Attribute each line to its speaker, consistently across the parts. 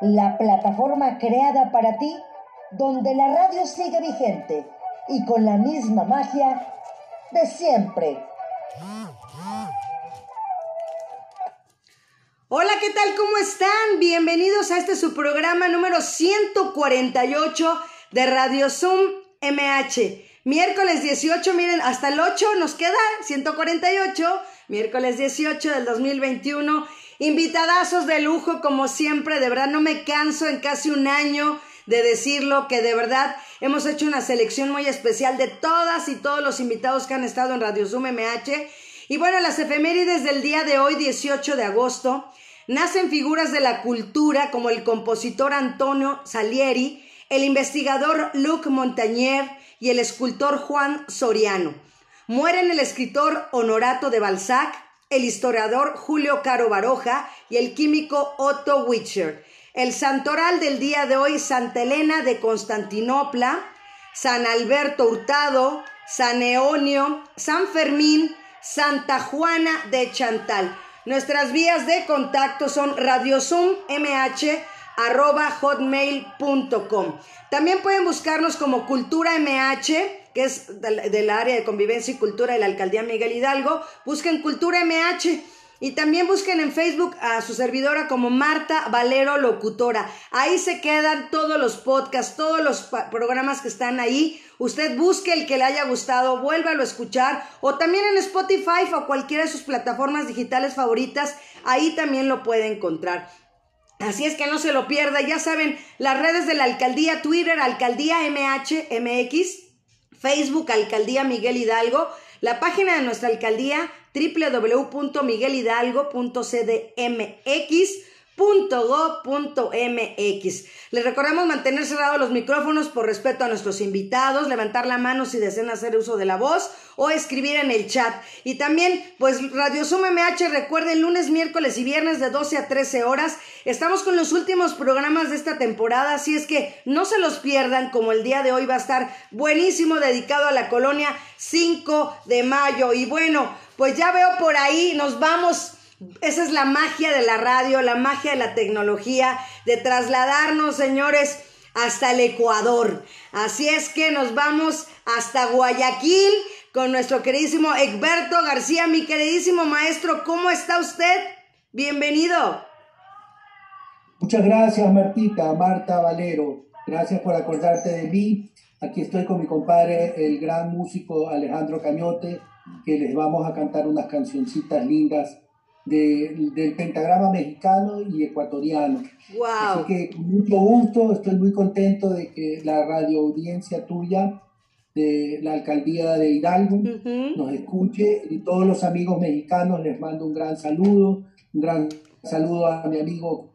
Speaker 1: la plataforma creada para ti, donde la radio sigue vigente y con la misma magia de siempre.
Speaker 2: Hola, ¿qué tal? ¿Cómo están? Bienvenidos a este su programa número 148 de Radio Zoom MH. Miércoles 18, miren, hasta el 8 nos queda 148, miércoles 18 del 2021. Invitadazos de lujo, como siempre, de verdad no me canso en casi un año de decirlo, que de verdad hemos hecho una selección muy especial de todas y todos los invitados que han estado en Radio Zoom MH. Y bueno, las efemérides del día de hoy, 18 de agosto, nacen figuras de la cultura como el compositor Antonio Salieri, el investigador Luc Montagnier y el escultor Juan Soriano. Mueren el escritor Honorato de Balzac, el historiador Julio Caro Baroja y el químico Otto Witcher. El santoral del día de hoy, Santa Elena de Constantinopla, San Alberto Hurtado, San Eonio, San Fermín, Santa Juana de Chantal. Nuestras vías de contacto son hotmail.com. También pueden buscarnos como Cultura MH que es del, área de convivencia y cultura de la alcaldía Miguel Hidalgo. Busquen Cultura MH. Y también busquen en Facebook a su servidora como Marta Valero Locutora. Ahí se quedan todos los podcasts, todos los programas que están ahí. Usted busque el que le haya gustado, vuélvalo a escuchar. O también en Spotify o cualquiera de sus plataformas digitales favoritas. Ahí también lo puede encontrar. Así es que no se lo pierda. Ya saben, las redes de la alcaldía, Twitter, alcaldía MH, MX Facebook Alcaldía Miguel Hidalgo, la página de nuestra alcaldía www.miguelhidalgo.cdmx .go.mx. Les recordamos mantener cerrados los micrófonos por respeto a nuestros invitados, levantar la mano si desean hacer uso de la voz o escribir en el chat. Y también, pues Radio Zoom MH, recuerden, lunes, miércoles y viernes de 12 a 13 horas. Estamos con los últimos programas de esta temporada, así es que no se los pierdan, como el día de hoy va a estar buenísimo, dedicado a la colonia 5 de mayo. Y bueno, pues ya veo por ahí, nos vamos esa es la magia de la radio, la magia de la tecnología, de trasladarnos, señores, hasta el Ecuador. Así es que nos vamos hasta Guayaquil con nuestro queridísimo Egberto García, mi queridísimo maestro. ¿Cómo está usted? Bienvenido.
Speaker 3: Muchas gracias, Martita, Marta Valero. Gracias por acordarte de mí. Aquí estoy con mi compadre, el gran músico Alejandro Cañote, que les vamos a cantar unas cancioncitas lindas del pentagrama mexicano y ecuatoriano.
Speaker 2: Wow.
Speaker 3: Así que con mucho gusto, estoy muy contento de que la radio audiencia tuya de la alcaldía de Hidalgo nos escuche y todos los amigos mexicanos les mando un gran saludo, un gran saludo a mi amigo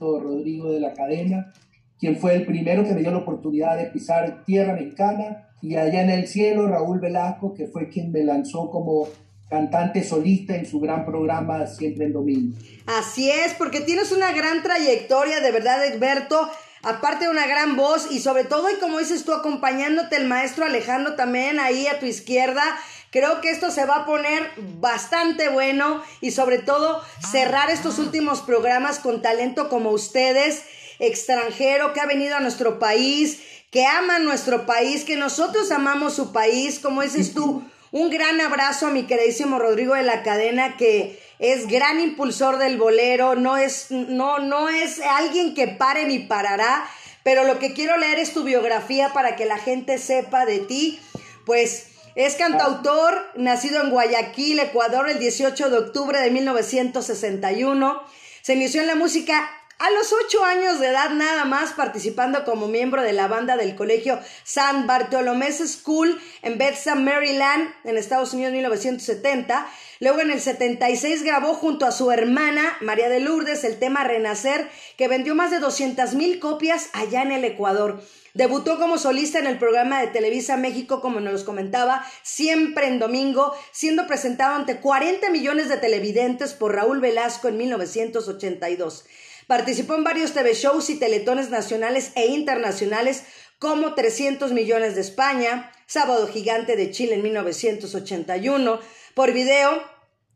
Speaker 3: Rodrigo de la cadena, quien fue el primero que me dio la oportunidad de pisar tierra mexicana y allá en el cielo Raúl Velasco, que fue quien me lanzó como cantante solista en su gran programa Siempre en Domingo.
Speaker 2: Así es, porque tienes una gran trayectoria, de verdad, Egberto. Aparte de una gran voz y sobre todo, y como dices tú, acompañándote el maestro Alejandro también ahí a tu izquierda, creo que esto se va a poner bastante bueno y sobre todo cerrar estos últimos programas con talento como ustedes, extranjero que ha venido a nuestro país, que ama nuestro país, que nosotros amamos su país, como dices tú. Un gran abrazo a mi queridísimo Rodrigo de la Cadena, que es gran impulsor del bolero, no es, no, no es alguien que pare ni parará, pero lo que quiero leer es tu biografía para que la gente sepa de ti. Pues es cantautor, nacido en Guayaquil, Ecuador, el 18 de octubre de 1961. Se inició en la música a los ocho años de edad nada más participando como miembro de la banda del colegio San Bartolomé's School en Bethesda, Maryland, en Estados Unidos en 1970. Luego en el 76 grabó junto a su hermana María de Lourdes el tema Renacer, que vendió más de 200 mil copias allá en el Ecuador. Debutó como solista en el programa de Televisa México, como nos comentaba, siempre en domingo, siendo presentado ante 40 millones de televidentes por Raúl Velasco en 1982. Participó en varios TV shows y teletones nacionales e internacionales como 300 millones de España, Sábado Gigante de Chile en 1981, por video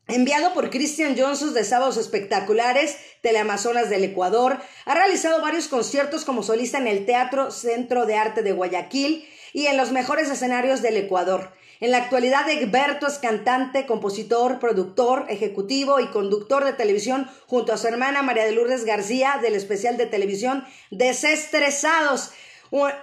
Speaker 2: Enviado por Christian Johnson de Sábados Espectaculares, Teleamazonas del Ecuador, ha realizado varios conciertos como solista en el Teatro Centro de Arte de Guayaquil y en los mejores escenarios del Ecuador. En la actualidad, Egberto es cantante, compositor, productor, ejecutivo y conductor de televisión junto a su hermana María de Lourdes García del especial de televisión Desestresados.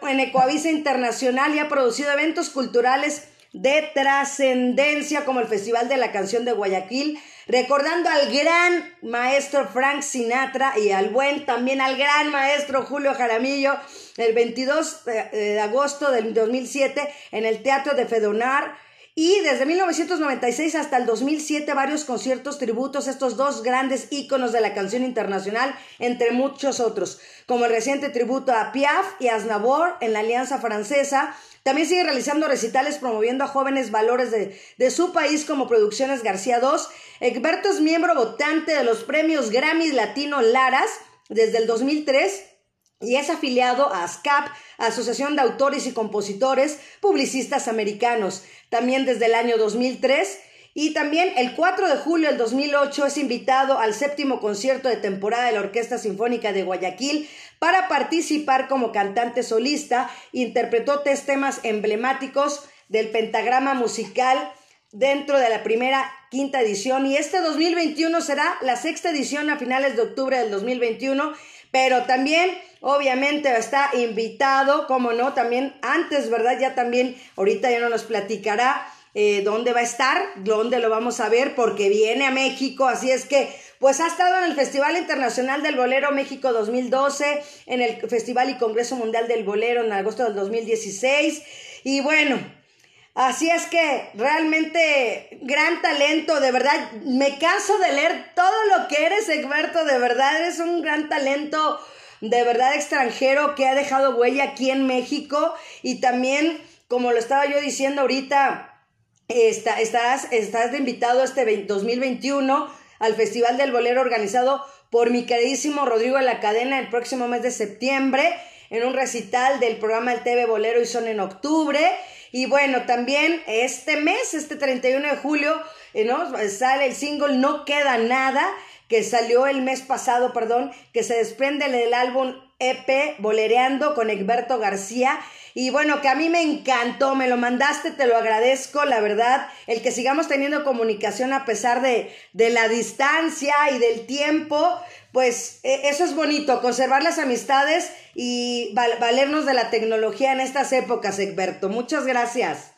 Speaker 2: En Ecoavisa Internacional y ha producido eventos culturales de trascendencia como el Festival de la Canción de Guayaquil, recordando al gran maestro Frank Sinatra y al buen también al gran maestro Julio Jaramillo el 22 de agosto del 2007 en el Teatro de Fedonar. Y desde 1996 hasta el 2007 varios conciertos tributos estos dos grandes íconos de la canción internacional, entre muchos otros, como el reciente tributo a Piaf y a Aznavour en la Alianza Francesa, también sigue realizando recitales promoviendo a jóvenes valores de, su país como Producciones García II. Egberto es miembro votante de los premios Grammy Latino Laras desde el 2003 y es afiliado a ASCAP, Asociación de Autores y Compositores Publicistas Americanos, también desde el año 2003. Y también el 4 de julio del 2008 es invitado al séptimo concierto de temporada de la Orquesta Sinfónica de Guayaquil para participar como cantante solista. Interpretó tres temas emblemáticos del pentagrama musical dentro de la primera quinta edición y este 2021 será la sexta edición a finales de octubre del 2021, pero también obviamente está invitado, como no, también antes, ¿verdad? Ya también, ahorita ya no nos platicará eh, dónde va a estar, dónde lo vamos a ver, porque viene a México, así es que, pues ha estado en el Festival Internacional del Bolero México 2012, en el Festival y Congreso Mundial del Bolero en agosto del 2016, y bueno, Así es que realmente gran talento, de verdad, me caso de leer todo lo que eres, Egberto, de verdad, eres un gran talento, de verdad extranjero que ha dejado huella aquí en México y también, como lo estaba yo diciendo ahorita, estás, estás de invitado este 2021 al Festival del Bolero organizado por mi queridísimo Rodrigo de la Cadena el próximo mes de septiembre en un recital del programa del TV Bolero y son en octubre. Y bueno, también este mes, este 31 de julio, eh, sale el single No Queda Nada, que salió el mes pasado, perdón, que se desprende del álbum EP Bolereando con Egberto García y bueno, que a mí me encantó, me lo mandaste, te lo agradezco, la verdad, el que sigamos teniendo comunicación a pesar de, la distancia y del tiempo, pues e, eso es bonito, conservar las amistades y valernos de la tecnología en estas épocas, Egberto. Muchas gracias.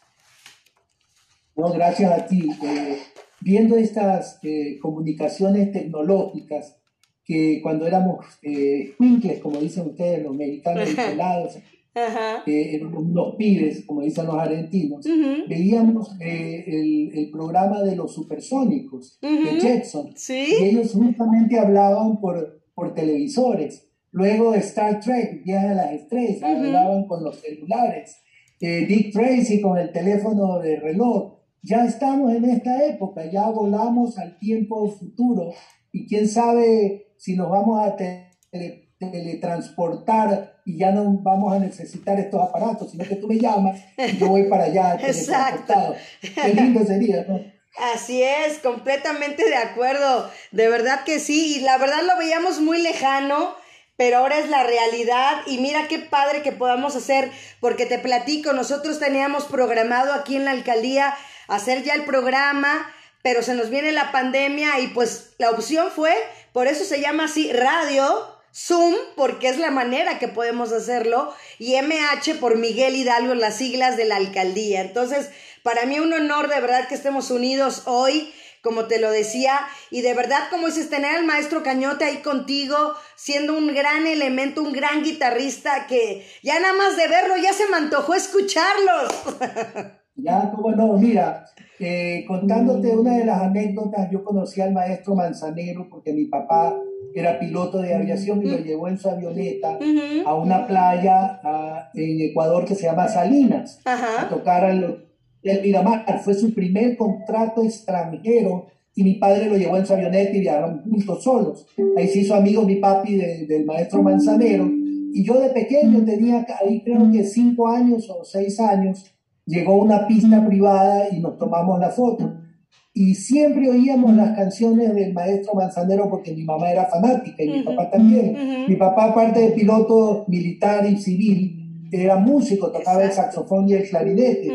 Speaker 3: No, gracias a ti. Eh, viendo estas eh, comunicaciones tecnológicas, que cuando éramos eh, como dicen ustedes, los mexicanos, pelados, eh, unos pibes, como dicen los argentinos, veíamos eh, el, el, programa de los supersónicos de Jetson. Y ellos justamente hablaban por, por televisores. Luego Star Trek, Viaje a las Estrellas, hablaban con los celulares. Eh, Dick Tracy con el teléfono de reloj. Ya estamos en esta época, ya volamos al tiempo futuro y quién sabe si nos vamos a teletransportar y ya no vamos a necesitar estos aparatos, sino que tú me llamas y yo voy para allá
Speaker 2: Exacto.
Speaker 3: Qué lindo sería, ¿no?
Speaker 2: Así es, completamente de acuerdo. De verdad que sí, y la verdad lo veíamos muy lejano, pero ahora es la realidad y mira qué padre que podamos hacer, porque te platico, nosotros teníamos programado aquí en la alcaldía hacer ya el programa, pero se nos viene la pandemia y pues la opción fue, por eso se llama así radio, Zoom, porque es la manera que podemos hacerlo, y MH por Miguel Hidalgo, las siglas de la alcaldía. Entonces, para mí un honor de verdad que estemos unidos hoy, como te lo decía, y de verdad, como dices, tener al maestro Cañote ahí contigo, siendo un gran elemento, un gran guitarrista, que ya nada más de verlo ya se me antojó escucharlos.
Speaker 3: Ya, como no, mira, eh, contándote una de las anécdotas, yo conocí al maestro Manzanero porque mi papá era piloto de aviación y lo llevó en su avioneta a una playa en Ecuador que se llama Salinas, a tocar al, el Miramar. Fue su primer contrato extranjero y mi padre lo llevó en su avioneta y viajaron juntos solos. Ahí se hizo amigo mi papi del maestro Manzanero. Y yo de pequeño tenía ahí creo que cinco años o seis años, llegó una pista privada y nos tomamos la foto. y siempre oíamos las canciones del maestro Manzanero porque mi mamá era fanática y mi papá también. Mi papá, aparte de piloto militar y civil, era músico, tocaba el saxofón y el clarinete.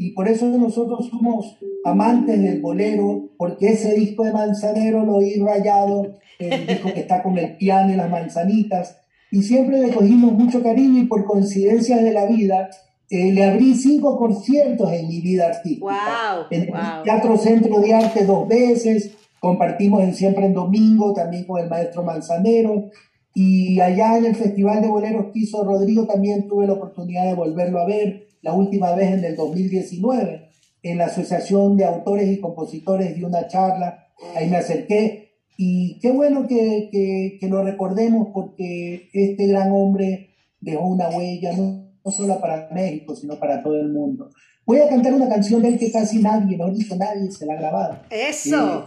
Speaker 3: Y por eso nosotros somos amantes del bolero, porque ese disco de Manzanero lo oí rayado, el disco que está con el piano y las manzanitas, y siempre le cogimos mucho cariño y por coincidencias de la vida, eh, le abrí cinco conciertos en mi vida artística. en el Teatro Centro de Arte dos veces, compartimos en Siempre en Domingo, también con el maestro Manzanero, y allá en el Festival de Boleros que hizo Rodrigo también tuve la oportunidad de volverlo a ver, la última vez en el 2019, en la Asociación de Autores y Compositores de una charla, ahí me acerqué, y qué bueno que, que, que lo recordemos porque este gran hombre dejó una huella, ¿no? no solo para México, sino para todo el mundo. Voy a cantar una canción de él que casi nadie, no dicho nadie, se la ha grabado.
Speaker 2: Eso.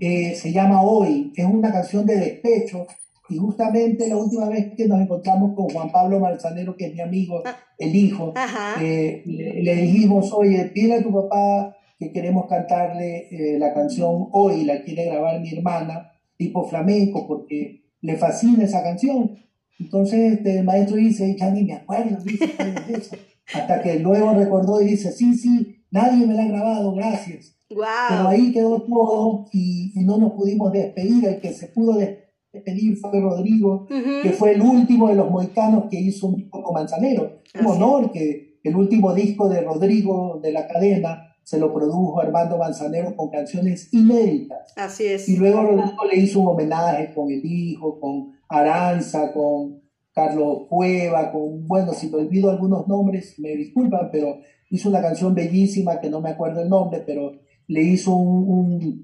Speaker 3: Eh, eh, se llama Hoy, es una canción de despecho. Y justamente la última vez que nos encontramos con Juan Pablo Manzanero, que es mi amigo, ah. el hijo, eh, le, dijimos, oye, pide a tu papá que queremos cantarle la canción Hoy, la quiere grabar mi hermana, tipo flamenco, porque le fascina esa canción. Entonces este, el maestro dice, ya ni me acuerdo, dice, Hasta que luego recordó y dice, sí, sí, nadie me la ha grabado, gracias. Pero ahí quedó todo y, no nos pudimos despedir. El que se pudo despedir fue Rodrigo, que fue el último de los moicanos que hizo un disco con Manzanero. Un honor que el último disco de Rodrigo de la cadena se lo produjo Armando Manzanero con canciones inéditas.
Speaker 2: Así es.
Speaker 3: Y luego Rodrigo le hizo un homenaje con el hijo, con Aranza, con Carlos Cueva, con, bueno, si me olvido algunos nombres, me disculpan, pero hizo una canción bellísima que no me acuerdo el nombre, pero le hizo un,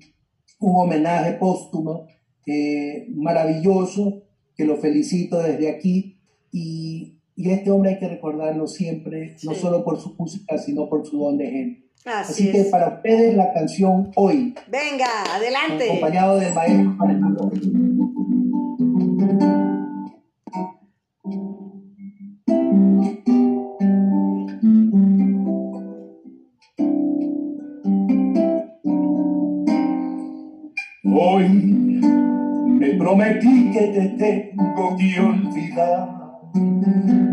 Speaker 3: homenaje póstumo eh, maravilloso, que lo felicito desde aquí. Y, este hombre hay que recordarlo siempre, no solo por su música, sino por su don de gente. Así, que para ustedes la canción Hoy.
Speaker 2: Venga, adelante.
Speaker 3: Acompañado del maestro Alejandro. Hoy prometí que te tengo que olvidar,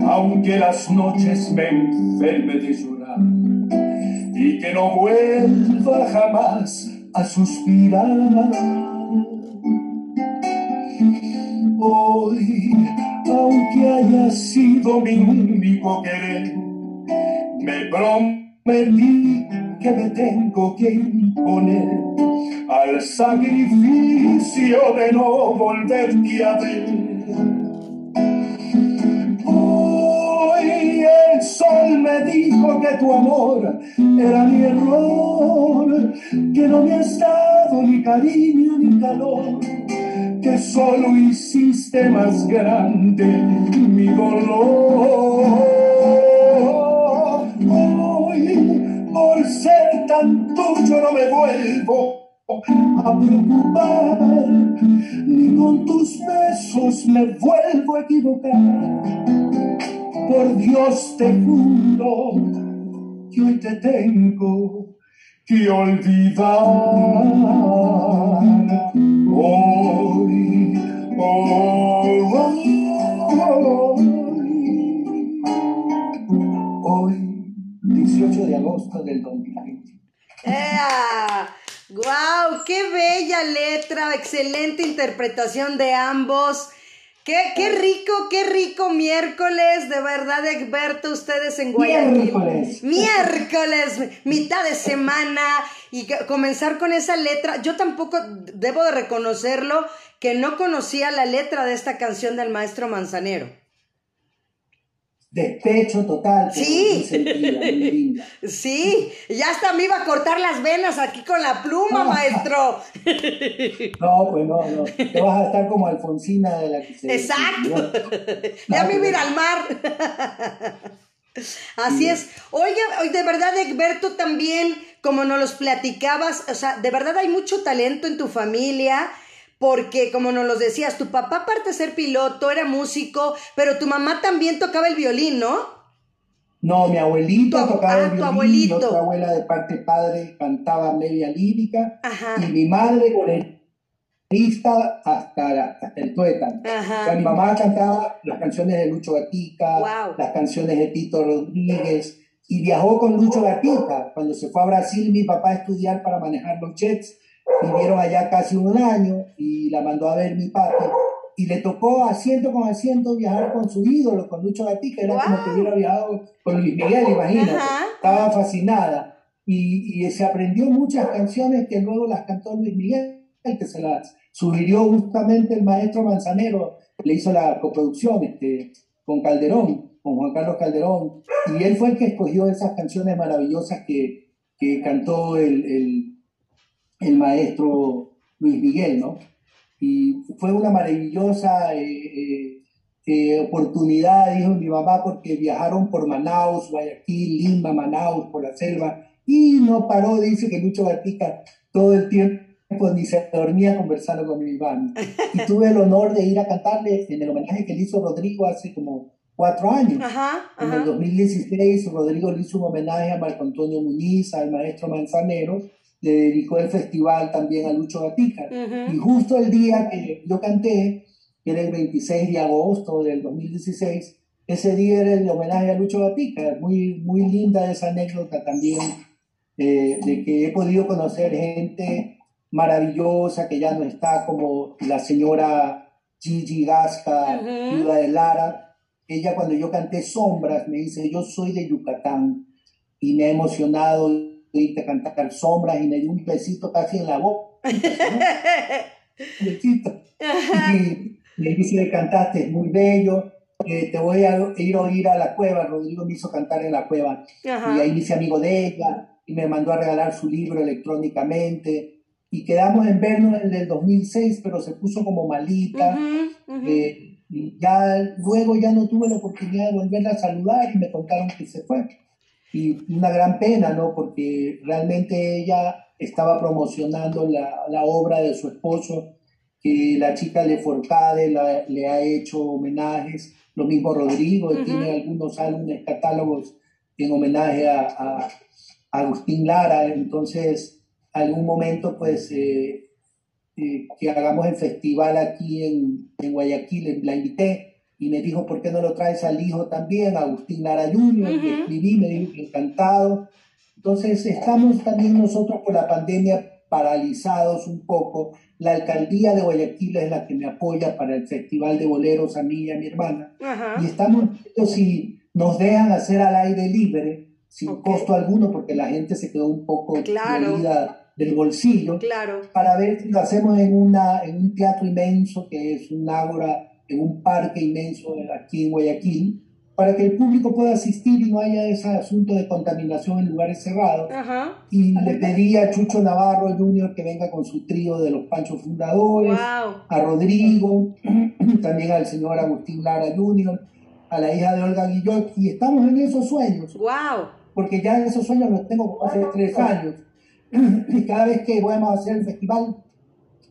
Speaker 3: aunque las noches me enferme de llorar, y que no vuelva jamás a suspirar. Hoy, aunque haya sido mi único querer, me prometí que me tengo que imponer al sacrificio de no volverte a ver. Hoy el sol me dijo que tu amor era mi error, que no me has dado ni cariño ni calor, que solo hiciste más grande mi dolor. por ser tan tuyo no me vuelvo a preocupar, ni con tus besos me vuelvo a equivocar. Por Dios te juro que hoy te tengo que olvidar. Hoy, hoy, hoy, hoy 18 de agosto del 2020.
Speaker 2: ¡Ea! ¡Guau! ¡Qué bella letra! Excelente interpretación de ambos. Qué, qué rico, qué rico miércoles, de verdad, Egberto, ustedes en Guayaquil.
Speaker 3: Miércoles.
Speaker 2: Miércoles, mitad de semana, y comenzar con esa letra. Yo tampoco debo de reconocerlo que no conocía la letra de esta canción del maestro Manzanero
Speaker 3: despecho total.
Speaker 2: Sí. sí, ya hasta me iba a cortar las venas aquí con la pluma, maestro.
Speaker 3: no, pues no, no. Te vas a estar como Alfonsina de la que se.
Speaker 2: Exacto. ya me iba a ir al mar. Así es. Oye, de verdad, Egberto, también, como nos los platicabas, o sea, de verdad hay mucho talento en tu familia porque como nos lo decías, tu papá aparte de ser piloto, era músico, pero tu mamá también tocaba el violín, ¿no?
Speaker 3: No, mi abuelito tocaba el ah, violín, mi otra abuela de parte padre cantaba media lírica, y mi madre con el hasta, hasta el tuétano. mi mamá cantaba las canciones de Lucho Gatica, las canciones de Tito Rodríguez, y viajó con Lucho Gatica. Cuando se fue a Brasil, mi papá a estudiar para manejar los jets, vivieron allá casi un año y la mandó a ver mi papi. Y le tocó asiento con asiento viajar con su ídolo, con Lucho Gatica, era como que hubiera viajado con Luis Miguel, imagínate. Estaba fascinada. Y, y se aprendió muchas canciones que luego las cantó Luis Miguel que se las sugirió justamente el maestro Manzanero, le hizo la coproducción este, con Calderón, con Juan Carlos Calderón, y él fue el que escogió esas canciones maravillosas que, que cantó el, el, el, maestro Luis Miguel, ¿no? Y fue una maravillosa eh, eh, eh, oportunidad, dijo mi mamá, porque viajaron por Manaus, Guayaquil, Lima, Manaus, por la selva, y no paró, dice que Lucho Gatica todo el tiempo ni se dormía conversando con mi Iván. Y tuve el honor de ir a cantarle en el homenaje que le hizo Rodrigo hace como cuatro años. En el 2016, Rodrigo le hizo un homenaje a Marco Antonio Muniz, al maestro Manzanero, le dedicó el festival también a Lucho Gatica. Y justo el día que yo canté, que era el 26 de agosto del 2016, ese día era el homenaje a Lucho Gatica. Muy, muy linda esa anécdota también, eh, de que he podido conocer gente maravillosa que ya no está como la señora Gigi Gasca, viuda de Lara. Ella cuando yo canté Sombras me dice, yo soy de Yucatán y me ha emocionado irte a cantar Sombras y me dio un besito casi en la boca. besito. Y me dice, cantaste, es muy bello. Eh, te voy a ir a oír a la cueva. Rodrigo me hizo cantar en la cueva. Y ahí me hice amigo de ella y me mandó a regalar su libro electrónicamente y quedamos en vernos en el 2006, pero se puso como malita. Eh, y ya luego ya no tuve la oportunidad de volverla a saludar y me contaron que se fue. Y una gran pena, ¿no? Porque realmente ella estaba promocionando la, la obra de su esposo, que la chica Le Forcade le ha hecho homenajes, lo mismo Rodrigo, tiene algunos álbumes, catálogos en homenaje a, a Agustín Lara, entonces algún momento, pues, eh, eh, que hagamos el festival aquí en, en, Guayaquil, la invité y me dijo, ¿por qué no lo traes al hijo también, Agustín Lara Junior? Le escribí, me dijo encantado. Entonces, estamos también nosotros por la pandemia paralizados un poco. La alcaldía de Guayaquil es la que me apoya para el Festival de Boleros a mí y a mi hermana. Y estamos si nos dejan hacer al aire libre, sin costo alguno, porque la gente se quedó un poco
Speaker 2: claro
Speaker 3: del bolsillo
Speaker 2: claro.
Speaker 3: para ver si lo hacemos en, una, en un teatro inmenso, que es un ágora, en un parque inmenso aquí en Guayaquil, para que el público pueda asistir y no haya ese asunto de contaminación en lugares cerrados. Y le pedí a Chucho Navarro Jr. que venga con su trío de los Panchos Fundadores, a Rodrigo, también al señor Agustín Lara Jr., a la hija de Olga Guillot, y estamos en esos sueños.
Speaker 2: Wow.
Speaker 3: Porque ya esos sueños los tengo hace tres años y cada vez que vamos a hacer el festival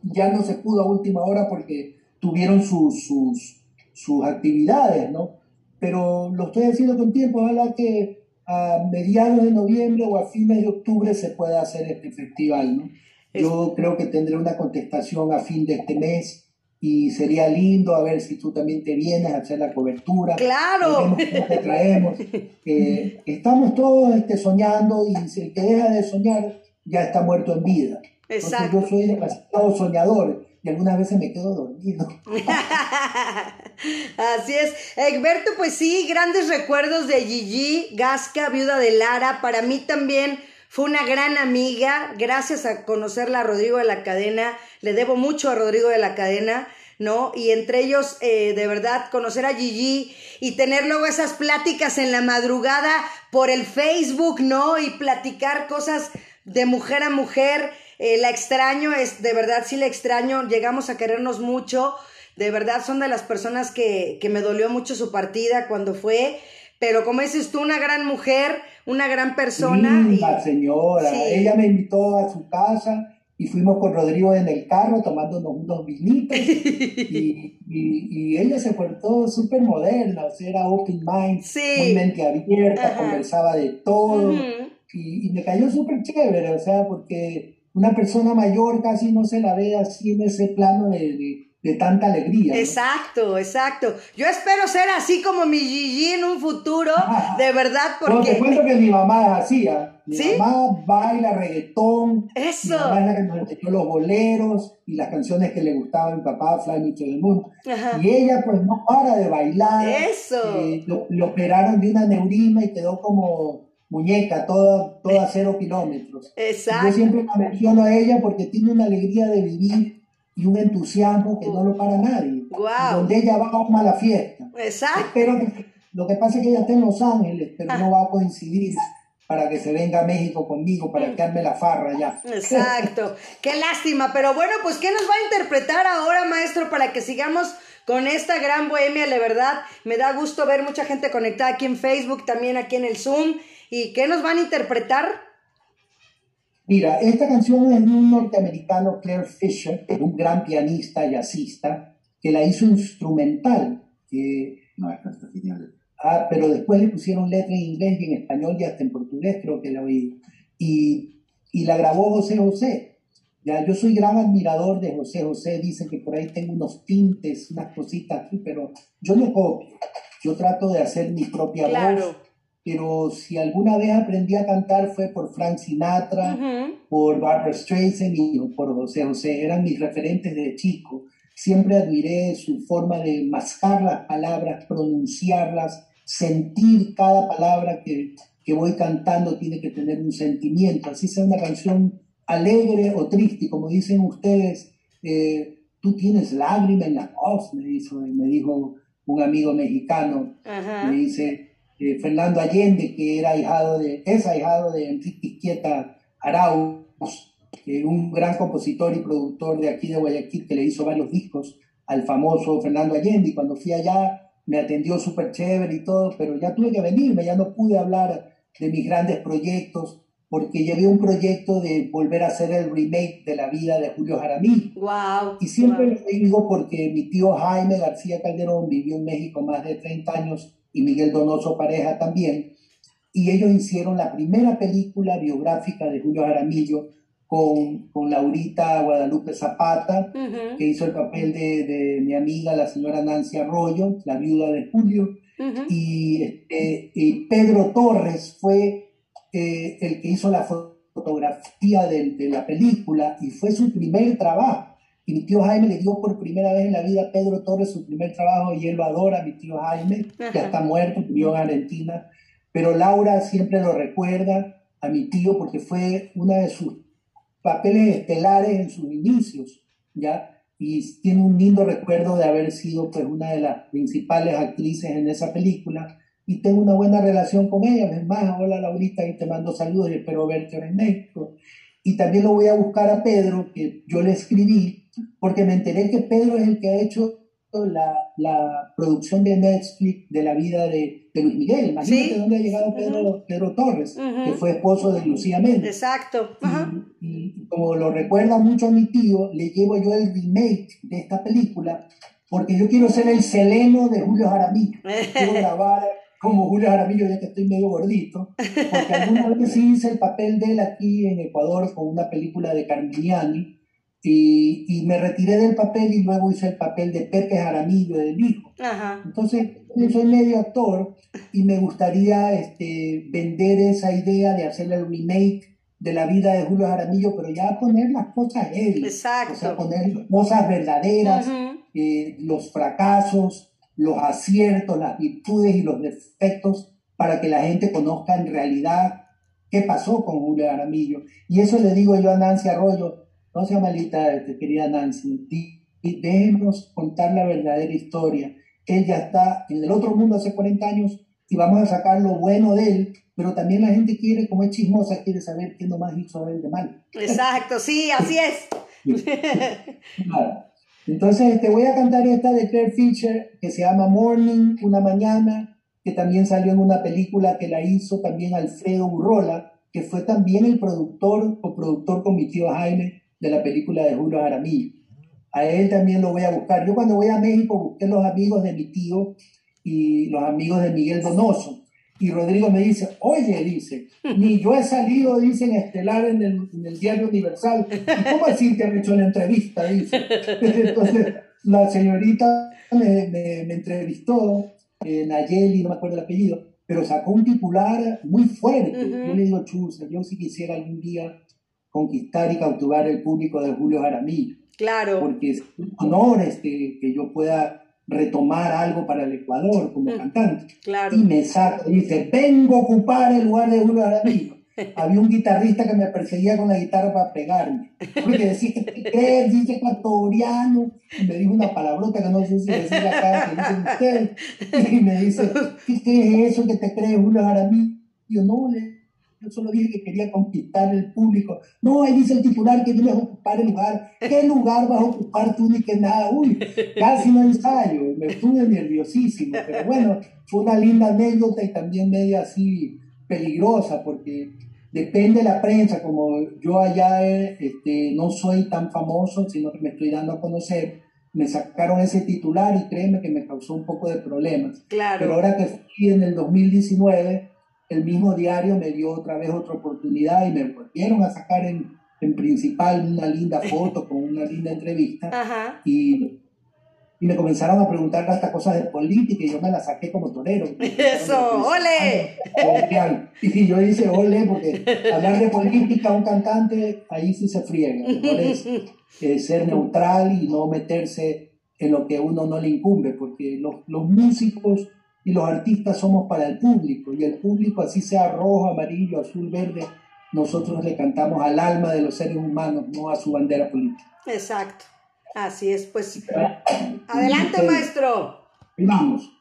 Speaker 3: ya no se pudo a última hora porque tuvieron sus, sus, sus actividades, ¿no? Pero lo estoy haciendo con tiempo, ojalá que a mediados de noviembre o a fines de octubre se pueda hacer este festival, ¿no? Yo creo que tendré una contestación a fin de este mes y sería lindo a ver si tú también te vienes a hacer la cobertura.
Speaker 2: Claro.
Speaker 3: Te traemos. Eh, estamos todos este, soñando y si el que deja de soñar ya está muerto en vida. Exacto. yo soy demasiado soñador y algunas veces me quedo dormido.
Speaker 2: Así es. Egberto, pues sí, grandes recuerdos de Gigi, Gasca, viuda de Lara. Para mí también fue una gran amiga. Gracias a conocerla a Rodrigo de la Cadena. Le debo mucho a Rodrigo de la Cadena. ¿no? Y entre ellos, eh, de verdad, conocer a Gigi y tener luego esas pláticas en la madrugada por el Facebook, ¿no? Y platicar cosas de mujer a mujer. Eh, la extraño, es de verdad sí la extraño, llegamos a querernos mucho, de verdad son de las personas que, que me dolió mucho su partida cuando fue, pero como dices tú, una gran mujer, una gran persona.
Speaker 3: Linda señora, ella me invitó a su casa y fuimos con Rodrigo en el carro tomándonos unos vinitos y, y, ella se portó súper moderna, o sea, era open mind, muy mente abierta, conversaba de todo y, me cayó súper chévere, o sea, porque una persona mayor casi no se la ve así en ese plano de de tanta alegría.
Speaker 2: Exacto, exacto. Yo espero ser así como mi Gigi en un futuro, de verdad, porque... No,
Speaker 3: te cuento que mi mamá es así, ¿ah? Mi mamá baila reggaetón.
Speaker 2: Eso.
Speaker 3: Mi mamá es la que nos enseñó los boleros y las canciones que le gustaban a mi papá, Fly to the Moon. Y ella pues no para de bailar.
Speaker 2: Eso.
Speaker 3: Eh, lo, operaron de una neurima y quedó como muñeca, toda, toda cero kilómetros.
Speaker 2: Exacto.
Speaker 3: yo siempre la menciono a ella porque tiene una alegría de vivir y un entusiasmo que no lo para nadie. Donde ella va a la fiesta.
Speaker 2: Exacto.
Speaker 3: Pero lo que pasa es que ella está en Los Ángeles, pero no va a coincidir para que se venga a México conmigo, para que arme la farra ya.
Speaker 2: Exacto. Qué lástima. Pero bueno, pues ¿qué nos va a interpretar ahora, maestro, para que sigamos con esta gran bohemia? De verdad, me da gusto ver mucha gente conectada aquí en Facebook, también aquí en el Zoom. ¿Y qué nos van a interpretar?
Speaker 3: Mira, esta canción es de un norteamericano, Claire Fisher, un gran pianista, jazzista, que la hizo instrumental. Que,
Speaker 4: no, es está
Speaker 3: Ah, pero después le pusieron letra en inglés y en español y hasta en portugués creo que la oí. Y, y la grabó José José. Ya, yo soy gran admirador de José José, dice que por ahí tengo unos tintes, unas cositas aquí, pero yo no copio. Yo trato de hacer mi propia voz pero si alguna vez aprendí a cantar fue por Frank Sinatra, por Barbara Streisand y por José José, eran mis referentes de chico. Siempre admiré su forma de mascar las palabras, pronunciarlas, sentir cada palabra que, que voy cantando tiene que tener un sentimiento, así sea una canción alegre o triste, como dicen ustedes, eh, tú tienes lágrima en la voz, me dijo, me dijo un amigo mexicano, me dice, eh, Fernando Allende, que era ahijado de, es ahijado de Enrique Izquieta Arauz, un gran compositor y productor de aquí de Guayaquil que le hizo varios discos al famoso Fernando Allende. Y cuando fui allá me atendió súper chévere y todo, pero ya tuve que venirme, ya no pude hablar de mis grandes proyectos porque llevé un proyecto de volver a hacer el remake de la vida de Julio Jaramillo.
Speaker 2: Wow,
Speaker 3: y siempre lo digo porque mi tío Jaime García Calderón vivió en México más de 30 años y Miguel Donoso Pareja también, y ellos hicieron la primera película biográfica de Julio Jaramillo con, con Laurita Guadalupe Zapata, que hizo el papel de, de, mi amiga, la señora Nancy Arroyo, la viuda de Julio, y, este, y, Pedro Torres fue eh, el que hizo la fotografía de, de la película y fue su primer trabajo. Y mi tío Jaime le dio por primera vez en la vida a Pedro Torres su primer trabajo y él lo adora, mi tío Jaime, que está muerto, vivió en Argentina. Pero Laura siempre lo recuerda a mi tío porque fue uno de sus papeles estelares en sus inicios, ¿ya? Y tiene un lindo recuerdo de haber sido pues una de las principales actrices en esa película y tengo una buena relación con ella. Es más, hola Laurita y te mando saludos y espero verte en México. Y también lo voy a buscar a Pedro, que yo le escribí porque me enteré que Pedro es el que ha hecho la, la producción de Netflix de la vida de, de Luis Miguel. Imagínate dónde ha llegado Pedro, Pedro Torres, que fue esposo de Lucía Méndez.
Speaker 2: Exacto.
Speaker 3: Y, como lo recuerda mucho a mi tío, le llevo yo el remake de esta película, porque yo quiero ser el seleno de Julio Jaramillo. Quiero grabar como Julio Jaramillo, ya que estoy medio gordito, porque alguna vez sí hice el papel de él aquí en Ecuador con una película de Carmignani, y, me retiré del papel y luego hice el papel de Pepe Jaramillo, del hijo. Entonces, yo soy medio actor y me gustaría este, vender esa idea de hacer el remake de la vida de Julio Jaramillo, pero ya poner las cosas él.
Speaker 2: Exacto.
Speaker 3: O sea, poner cosas verdaderas, eh, los fracasos, los aciertos, las virtudes y los defectos para que la gente conozca en realidad qué pasó con Julio Jaramillo. Y eso le digo yo a Nancy Arroyo, no sea malita, este, querida Nancy, y déjenos contar la verdadera historia. Él ya está en el otro mundo hace 40 años y vamos a sacar lo bueno de él, pero también la gente quiere, como es chismosa, quiere saber qué nomás hizo él de mal.
Speaker 2: Exacto, sí, así es.
Speaker 3: Entonces, te voy a cantar esta de Claire Fisher que se llama Morning, una mañana, que también salió en una película que la hizo también Alfredo Burrola, que fue también el productor o productor con mi tío Jaime de la película de Julio Jaramillo. A él también lo voy a buscar. Yo cuando voy a México busqué los amigos de mi tío y los amigos de Miguel Donoso. Y Rodrigo me dice, oye, dice, ni yo he salido, dice, en Estelar en el, en el diario Universal. ¿Y cómo así que han hecho la entrevista? Dice. Entonces, la señorita me, me, entrevistó, eh, Nayeli, no me acuerdo el apellido, pero sacó un titular muy fuerte. Yo le digo, chusa, yo si quisiera algún día conquistar y cautivar el público de Julio Jaramillo.
Speaker 2: Claro.
Speaker 3: Porque es un honor este, que yo pueda retomar algo para el Ecuador como mm, cantante.
Speaker 2: Claro.
Speaker 3: Y me saca, dice, vengo a ocupar el lugar de Julio Jaramillo. Había un guitarrista que me perseguía con la guitarra para pegarme. Porque decía, ¿qué crees? Dice ecuatoriano. Y me dijo una palabrota que no sé si decir acá, que dicen ustedes. Y me dice, ¿qué, es eso que te crees, Julio Jaramillo? Yo no, le yo solo dije que quería conquistar el público. No, ahí dice el titular que a ocupar el lugar. ¿Qué lugar vas a ocupar tú ni que nada? Uy, casi no ensayo. Me estuve nerviosísimo. Pero bueno, fue una linda anécdota y también media así peligrosa porque depende de la prensa. Como yo allá este, no soy tan famoso, sino que me estoy dando a conocer me sacaron ese titular y créeme que me causó un poco de problemas.
Speaker 2: Claro.
Speaker 3: Pero ahora que fui en el 2019, el mismo diario me dio otra vez otra oportunidad y me volvieron a sacar en, en principal una linda foto con una linda entrevista Y, y me comenzaron a preguntar hasta cosas de política y yo me la saqué como torero.
Speaker 2: Eso, ole.
Speaker 3: Y yo dice ole porque hablar de política a un cantante ahí sí se friega. es eh, ser neutral y no meterse en lo que uno no le incumbe porque los, los músicos y los artistas somos para el público y el público así sea rojo, amarillo, azul, verde, nosotros le cantamos al alma de los seres humanos, no a su bandera política.
Speaker 2: Exacto, así es, pues. Adelante, maestro.
Speaker 3: Vamos.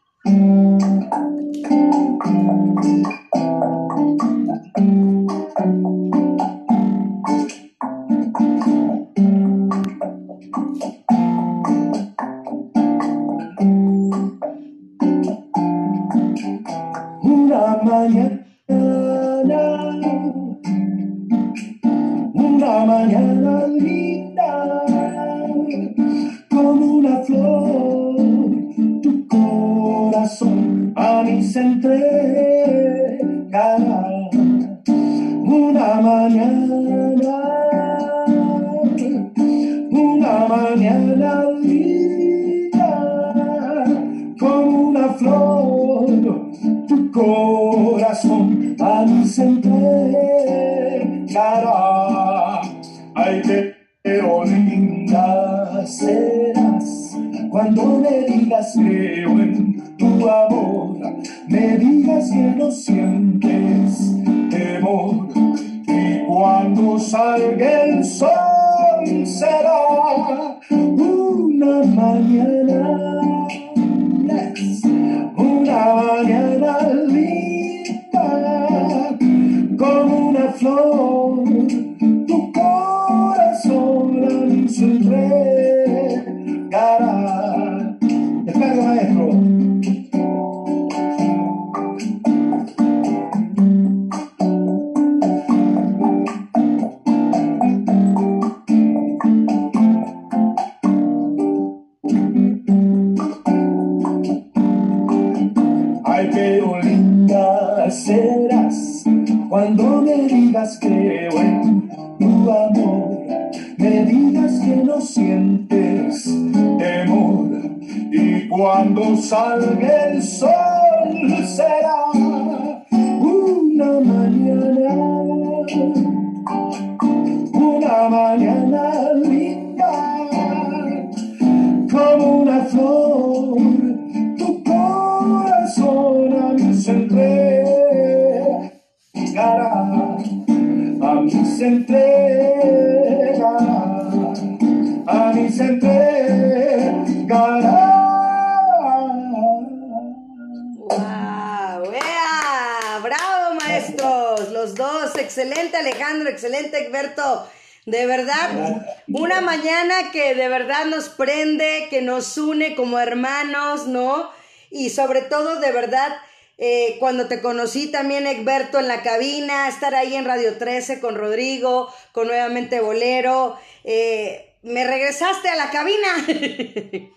Speaker 2: De verdad, una mañana que de verdad nos prende, que nos une como hermanos, ¿no? Y sobre todo, de verdad, eh, cuando te conocí también Egberto en la cabina, estar ahí en Radio 13 con Rodrigo, con nuevamente Bolero. Eh, me regresaste a la cabina.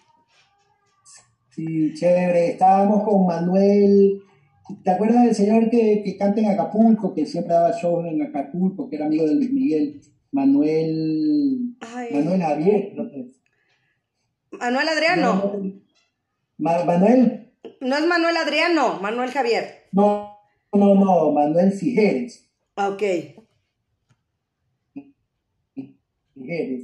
Speaker 3: sí, chévere. Estábamos con Manuel. ¿Te acuerdas del señor que, que canta en Acapulco, que siempre daba shows en Acapulco, que era amigo de Luis Miguel? Manuel. Manuel Javier,
Speaker 2: Manuel Adriano.
Speaker 3: Manuel.
Speaker 2: No es Manuel Adriano, Manuel Javier.
Speaker 3: No, no, no, Manuel Figueres.
Speaker 2: Ah, ok.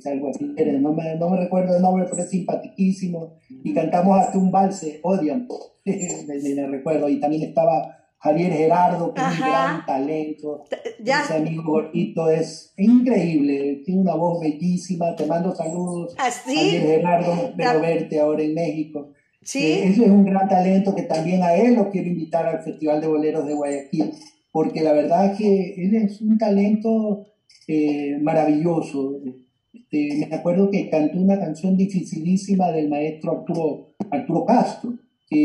Speaker 3: Algo así. No me, no me recuerdo el nombre, pero es simpaticísimo. Y cantamos hasta un valse, odian. me recuerdo. Y también estaba Javier Gerardo, que es un gran talento. Ese amigo gordito es increíble, tiene una voz bellísima. Te mando saludos.
Speaker 2: ¿Ah,
Speaker 3: Javier Gerardo, espero verte ahora en México.
Speaker 2: Sí.
Speaker 3: Eh, es un gran talento que también a él lo quiero invitar al Festival de Boleros de Guayaquil, porque la verdad es que él es un talento eh, maravilloso. Este, me acuerdo que cantó una canción dificilísima del maestro Arturo, Arturo Castro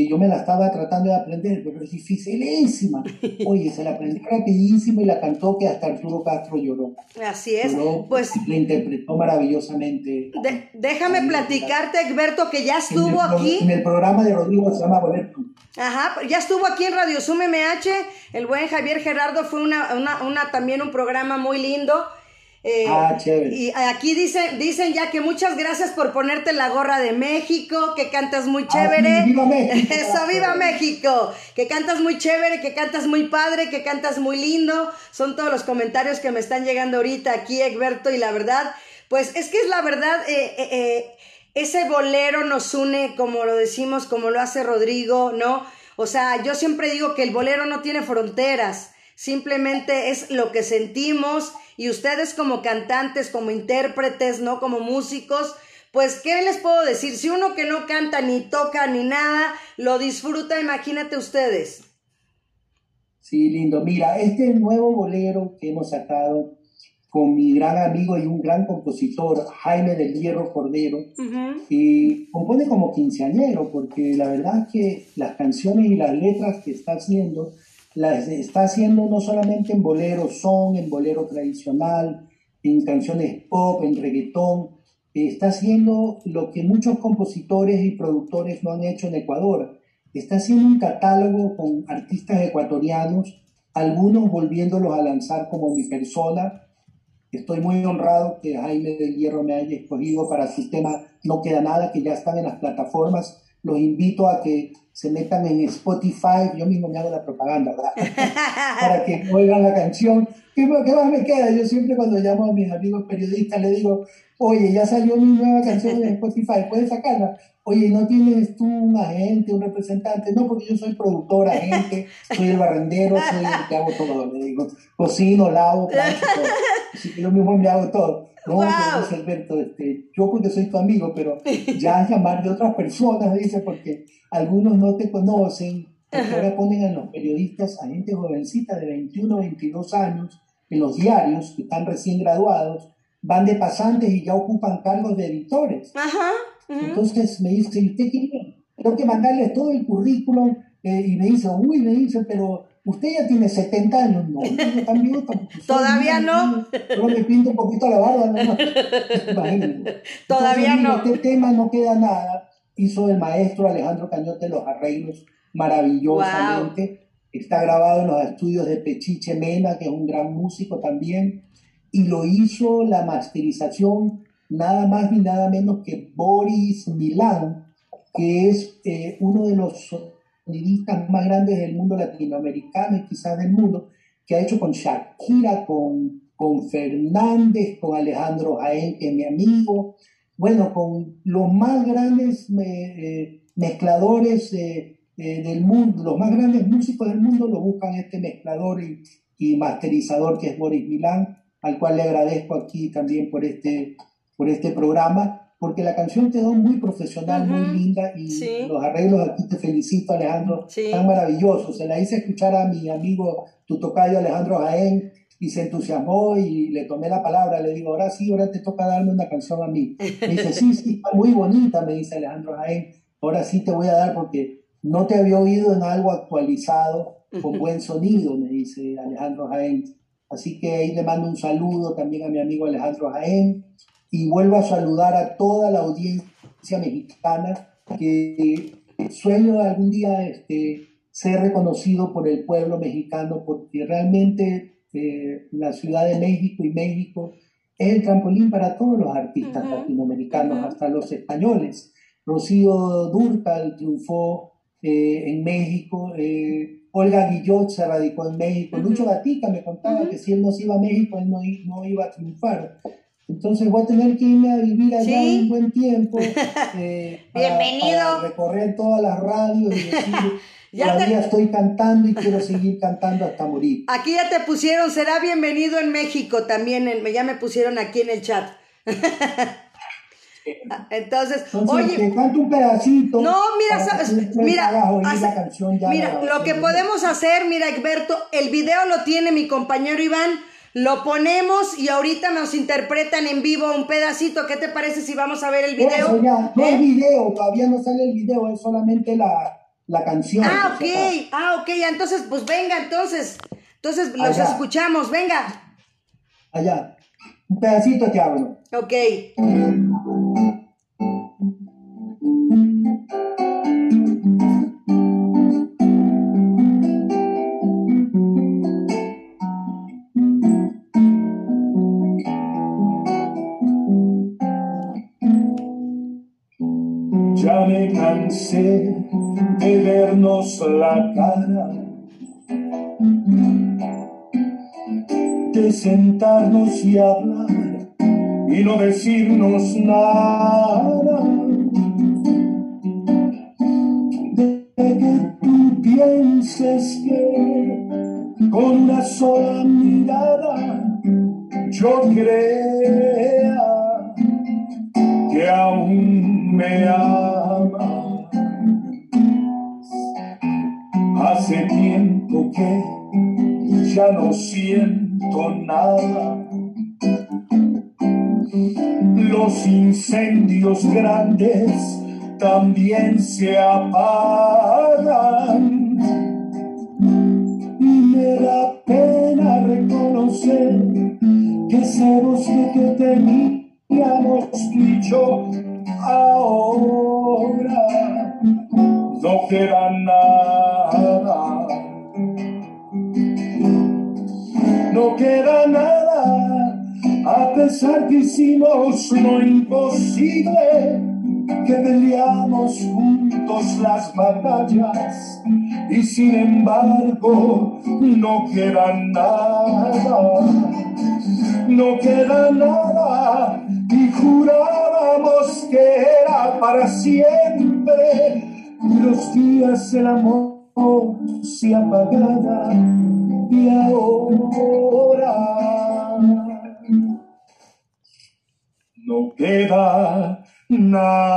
Speaker 3: yo me la estaba tratando de aprender, pero es dificilísima. Oye, se la aprendí rapidísimo y la cantó que hasta Arturo Castro lloró.
Speaker 2: Así es. pues
Speaker 3: la interpretó maravillosamente.
Speaker 2: déjame platicarte, Egberto, que ya estuvo aquí.
Speaker 3: En el programa de Rodrigo se llama Boleto.
Speaker 2: Ajá, ya estuvo aquí en Radio Sum MH. El buen Javier Gerardo fue una, una, una también un programa muy lindo.
Speaker 3: Eh, ah, chévere.
Speaker 2: Y aquí dicen, dicen ya que muchas gracias por ponerte la gorra de México, que cantas muy ah, chévere.
Speaker 3: ¡Viva México!
Speaker 2: Eso, viva México. Que cantas muy chévere, que cantas muy padre, que cantas muy lindo. Son todos los comentarios que me están llegando ahorita aquí, Egberto, y la verdad, pues es que es la verdad, eh, eh, ese bolero nos une, como lo decimos, como lo hace Rodrigo, ¿no? O sea, yo siempre digo que el bolero no tiene fronteras, simplemente es lo que sentimos y ustedes como cantantes, como intérpretes, ¿no? Como músicos, pues, ¿qué les puedo decir? Si uno que no canta ni toca ni nada, lo disfruta, imagínate ustedes.
Speaker 3: Sí, lindo. Mira, este nuevo bolero que hemos sacado con mi gran amigo y un gran compositor, Jaime del Hierro Cordero, y compone como quinceañero, porque la verdad es que las canciones y las letras que está haciendo las está haciendo no solamente en bolero son, en bolero tradicional, en canciones pop, en reggaetón, está haciendo lo que muchos compositores y productores no han hecho en Ecuador. Está haciendo un catálogo con artistas ecuatorianos, algunos volviéndolos a lanzar como mi persona. Estoy muy honrado que Jaime del Hierro me haya escogido para su tema No Queda Nada, que ya están en las plataformas. Los invito a que se metan en Spotify, yo mismo me hago la propaganda, ¿verdad? Para que oigan la canción. ¿Qué, ¿Qué, más me queda? Yo siempre cuando llamo a mis amigos periodistas les digo, oye, ya salió mi nueva canción en Spotify, ¿puedes sacarla? Oye, ¿no tienes tú un agente, un representante? No, porque yo soy productor, agente, soy el barrendero, soy el que hago todo. Le digo, cocino, lavo, plancho, todo. Así que yo mismo me hago todo. No, wow. pero Alberto, este, yo porque soy tu amigo, pero ya llamar de otras personas, dice, porque algunos no te conocen, porque ahora ponen a los periodistas, a gente jovencita de 21 o 22 años, en los diarios, que están recién graduados, van de pasantes y ya ocupan cargos de editores.
Speaker 2: Ajá,
Speaker 3: Entonces me dice, ¿usted quiere? Tengo que mandarle todo el currículum eh, y me dice, uy, me dice, pero usted ya tiene 70 años. No, yo también,
Speaker 2: Todavía no.
Speaker 3: Yo me pinto un poquito la barba. No,
Speaker 2: Todavía no.
Speaker 3: Este tema no queda nada hizo el maestro Alejandro Cañote los arreglos maravillosamente. Está grabado en los estudios de Pechiche Mena, que es un gran músico también. Y lo hizo la masterización nada más ni nada menos que Boris Milán, que es eh, uno de los sonidistas más grandes del mundo latinoamericano y quizás del mundo, que ha hecho con Shakira, con, con Fernández, con Alejandro Jaén, que es mi amigo, bueno, con los más grandes eh, mezcladores eh, eh, del mundo, los más grandes músicos del mundo lo buscan este mezclador y, y, masterizador que es Boris Milán, al cual le agradezco aquí también por este, por este programa, porque la canción quedó muy profesional, muy linda y los arreglos aquí te felicito Alejandro, tan maravillosos. Se la hice escuchar a mi amigo Tutocayo Alejandro Jaén, y se entusiasmó y le tomé la palabra, le digo, ahora sí, ahora te toca darme una canción a mí. Me dice, sí, sí, está muy bonita, me dice Alejandro Jaén, ahora sí te voy a dar porque no te había oído en algo actualizado, con buen sonido, me dice Alejandro Jaén. Así que ahí le mando un saludo también a mi amigo Alejandro Jaén y vuelvo a saludar a toda la audiencia mexicana que sueño algún día este, ser reconocido por el pueblo mexicano porque realmente eh, la Ciudad de México y México es el trampolín para todos los artistas latinoamericanos, hasta los españoles. Rocío Durcal triunfó eh, en México, eh, Olga Guillot se radicó en México, Lucho Gatica me contaba que si él no se iba a México, él no, no, iba a triunfar. Entonces voy a tener que irme a vivir allá un buen tiempo.
Speaker 2: Eh, Bienvenido.
Speaker 3: recorrer todas las radios y decir, ya todavía estoy cantando y quiero seguir cantando hasta morir.
Speaker 2: Aquí ya te pusieron, será bienvenido en México también, ya me pusieron aquí en el chat. Entonces, oye,
Speaker 3: te canto un pedacito.
Speaker 2: No, mira, sabes, mira, mira, lo que podemos hacer, mira, Egberto, el video lo tiene mi compañero Iván, lo ponemos y ahorita nos interpretan en vivo un pedacito. ¿Qué te parece si vamos a ver el video?
Speaker 3: no es ¿Eh? video, todavía no sale el video, es solamente la, la canción.
Speaker 2: Ah, ok, ah, ok, entonces, pues venga, entonces, entonces los escuchamos, venga.
Speaker 3: Allá, un pedacito te hablo.
Speaker 2: Ok.
Speaker 4: Ya de vernos la cara, de sentarnos y hablar y no decirnos nada. De que tú pienses que con una sola mirada yo crea que aún me ama. Tiempo que ya no siento nada los incendios grandes también se apagan. Y me da pena reconocer que ese bosque que teníamos tú y ahora no queda nada. A pesar que hicimos lo imposible, que peleamos juntos las batallas y sin embargo no queda nada, no queda nada y jurábamos que era para siempre los días el amor se apagaban y ahora no queda nada.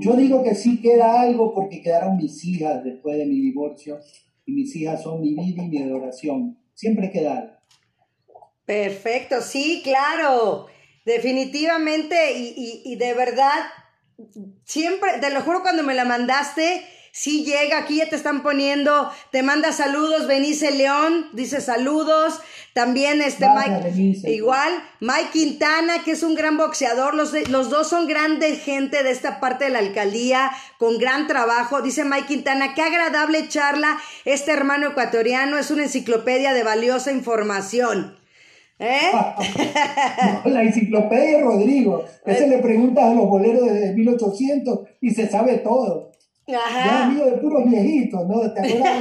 Speaker 3: Yo digo que sí queda algo porque quedaron mis hijas después de mi divorcio y mis hijas son mi vida y mi adoración. Siempre queda.
Speaker 2: Perfecto, sí, claro. Definitivamente y de verdad, siempre, te lo juro cuando me la mandaste, Sí llega, aquí ya te están poniendo, te manda saludos, Benice León, dice saludos. También este Mike, igual, Mike Quintana, que es un gran boxeador. Los, los dos son grandes gente de esta parte de la alcaldía, con gran trabajo. Dice Mike Quintana, qué agradable charla. Este hermano ecuatoriano es una enciclopedia de valiosa información. ¿Eh?
Speaker 3: la enciclopedia Rodrigo. Ese le preguntas a los boleros de 1800 y se sabe todo. Ajá. Ya amigo de puros viejitos, ¿no? ¿Te acuerdas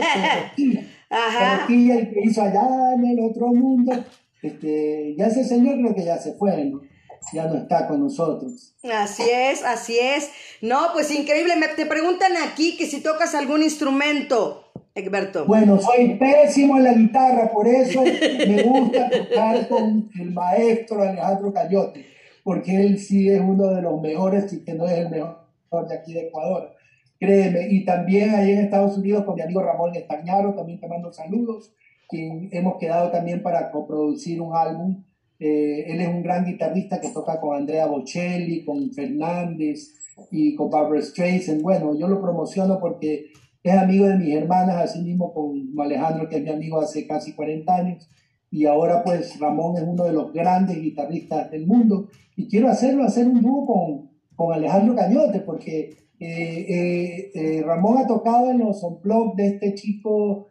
Speaker 3: de Ajá. Torquilla, el que hizo allá en el otro mundo. Este, ya ese señor creo que ya se fue, ¿no? Ya no está con nosotros.
Speaker 2: Así es, así es. No, pues increíble. Me, te preguntan aquí que si tocas algún instrumento, Egberto.
Speaker 3: Bueno, soy pésimo en la guitarra, por eso me gusta tocar con el maestro Alejandro Cayote, porque él sí es uno de los mejores y que no es el mejor de aquí de Ecuador. Créeme, y también ahí en Estados Unidos con mi amigo Ramón Estañaro, también te mando saludos, quien hemos quedado también para coproducir un álbum Eh, él es un gran guitarrista que toca con Andrea Bocelli, con Fernández y con Barbara Streisand. Bueno, yo lo promociono porque es amigo de mis hermanas, así mismo con Alejandro, que es mi amigo hace casi 40 años. Y ahora pues Ramón es uno de los grandes guitarristas del mundo. Y quiero hacerlo, hacer un dúo con, con Alejandro Cañote, porque eh, eh, eh, Ramón ha tocado en los unplugged de este chico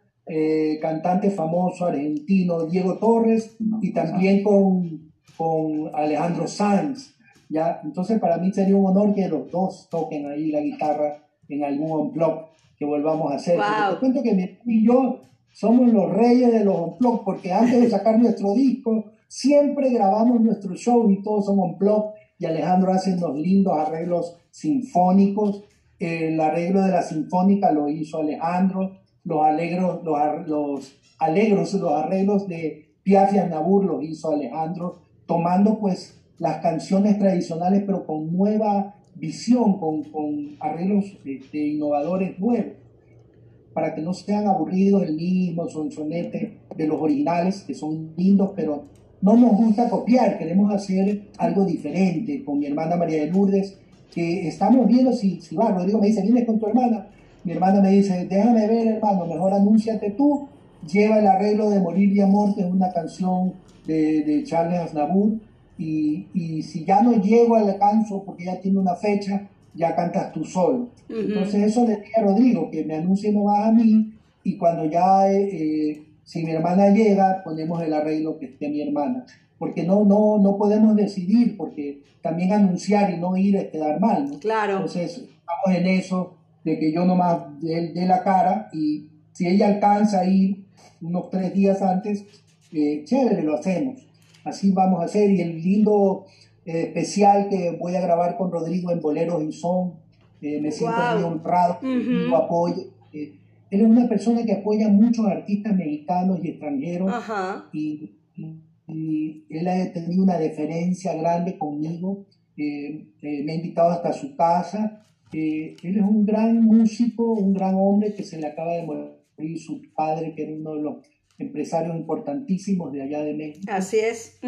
Speaker 3: cantante famoso argentino Diego Torres y también con, con Alejandro Sanz. ¿ya? Entonces para mí sería un honor que los dos toquen ahí la guitarra en algún unplug que volvamos a hacer. Te cuento que mi y yo somos los reyes de los unplug porque antes de sacar nuestro disco siempre grabamos nuestro show y todos son unplug y Alejandro hace unos lindos arreglos sinfónicos. El arreglo de la sinfónica lo hizo Alejandro, los, alegros, los, los alegros, los arreglos de Piaf y Nabur los hizo Alejandro, tomando pues las canciones tradicionales pero con nueva visión, con, con arreglos este, innovadores nuevos, para que no sean aburridos el mismo sonsonete de los originales, que son lindos pero no nos gusta copiar, queremos hacer algo diferente con mi hermana María de Lourdes, que estamos viendo si, si va, Rodrigo me dice, vienes con tu hermana, mi hermana me dice, déjame ver hermano, mejor anúnciate tú, lleva el arreglo de Morir y Amor, que es una canción de, de Charles Aznavour, y, y, si ya no llego al alcance porque ya tiene una fecha, ya cantas tú solo. Entonces eso le dije a Rodrigo, que me anuncie no va a mí, y cuando ya... Eh, eh si mi hermana llega, ponemos el arreglo que esté mi hermana. Porque no, no, no podemos decidir, porque también anunciar y no ir es quedar mal. ¿no?
Speaker 2: Claro.
Speaker 3: Entonces, estamos en eso, de que yo nomás dé, la cara y si ella alcanza a ir unos tres días antes, eh, chévere, lo hacemos. Así vamos a hacer. Y el lindo eh, especial que voy a grabar con Rodrigo en Boleros y Son, eh, me siento muy honrado, lo apoyo. Él es una persona que apoya a muchos artistas mexicanos y extranjeros y, él ha tenido una deferencia grande conmigo. Eh, eh, me ha invitado hasta su casa. Eh, él es un gran músico, un gran hombre que se le acaba de morir su padre, que era uno de los empresarios importantísimos de allá de México.
Speaker 2: Así es.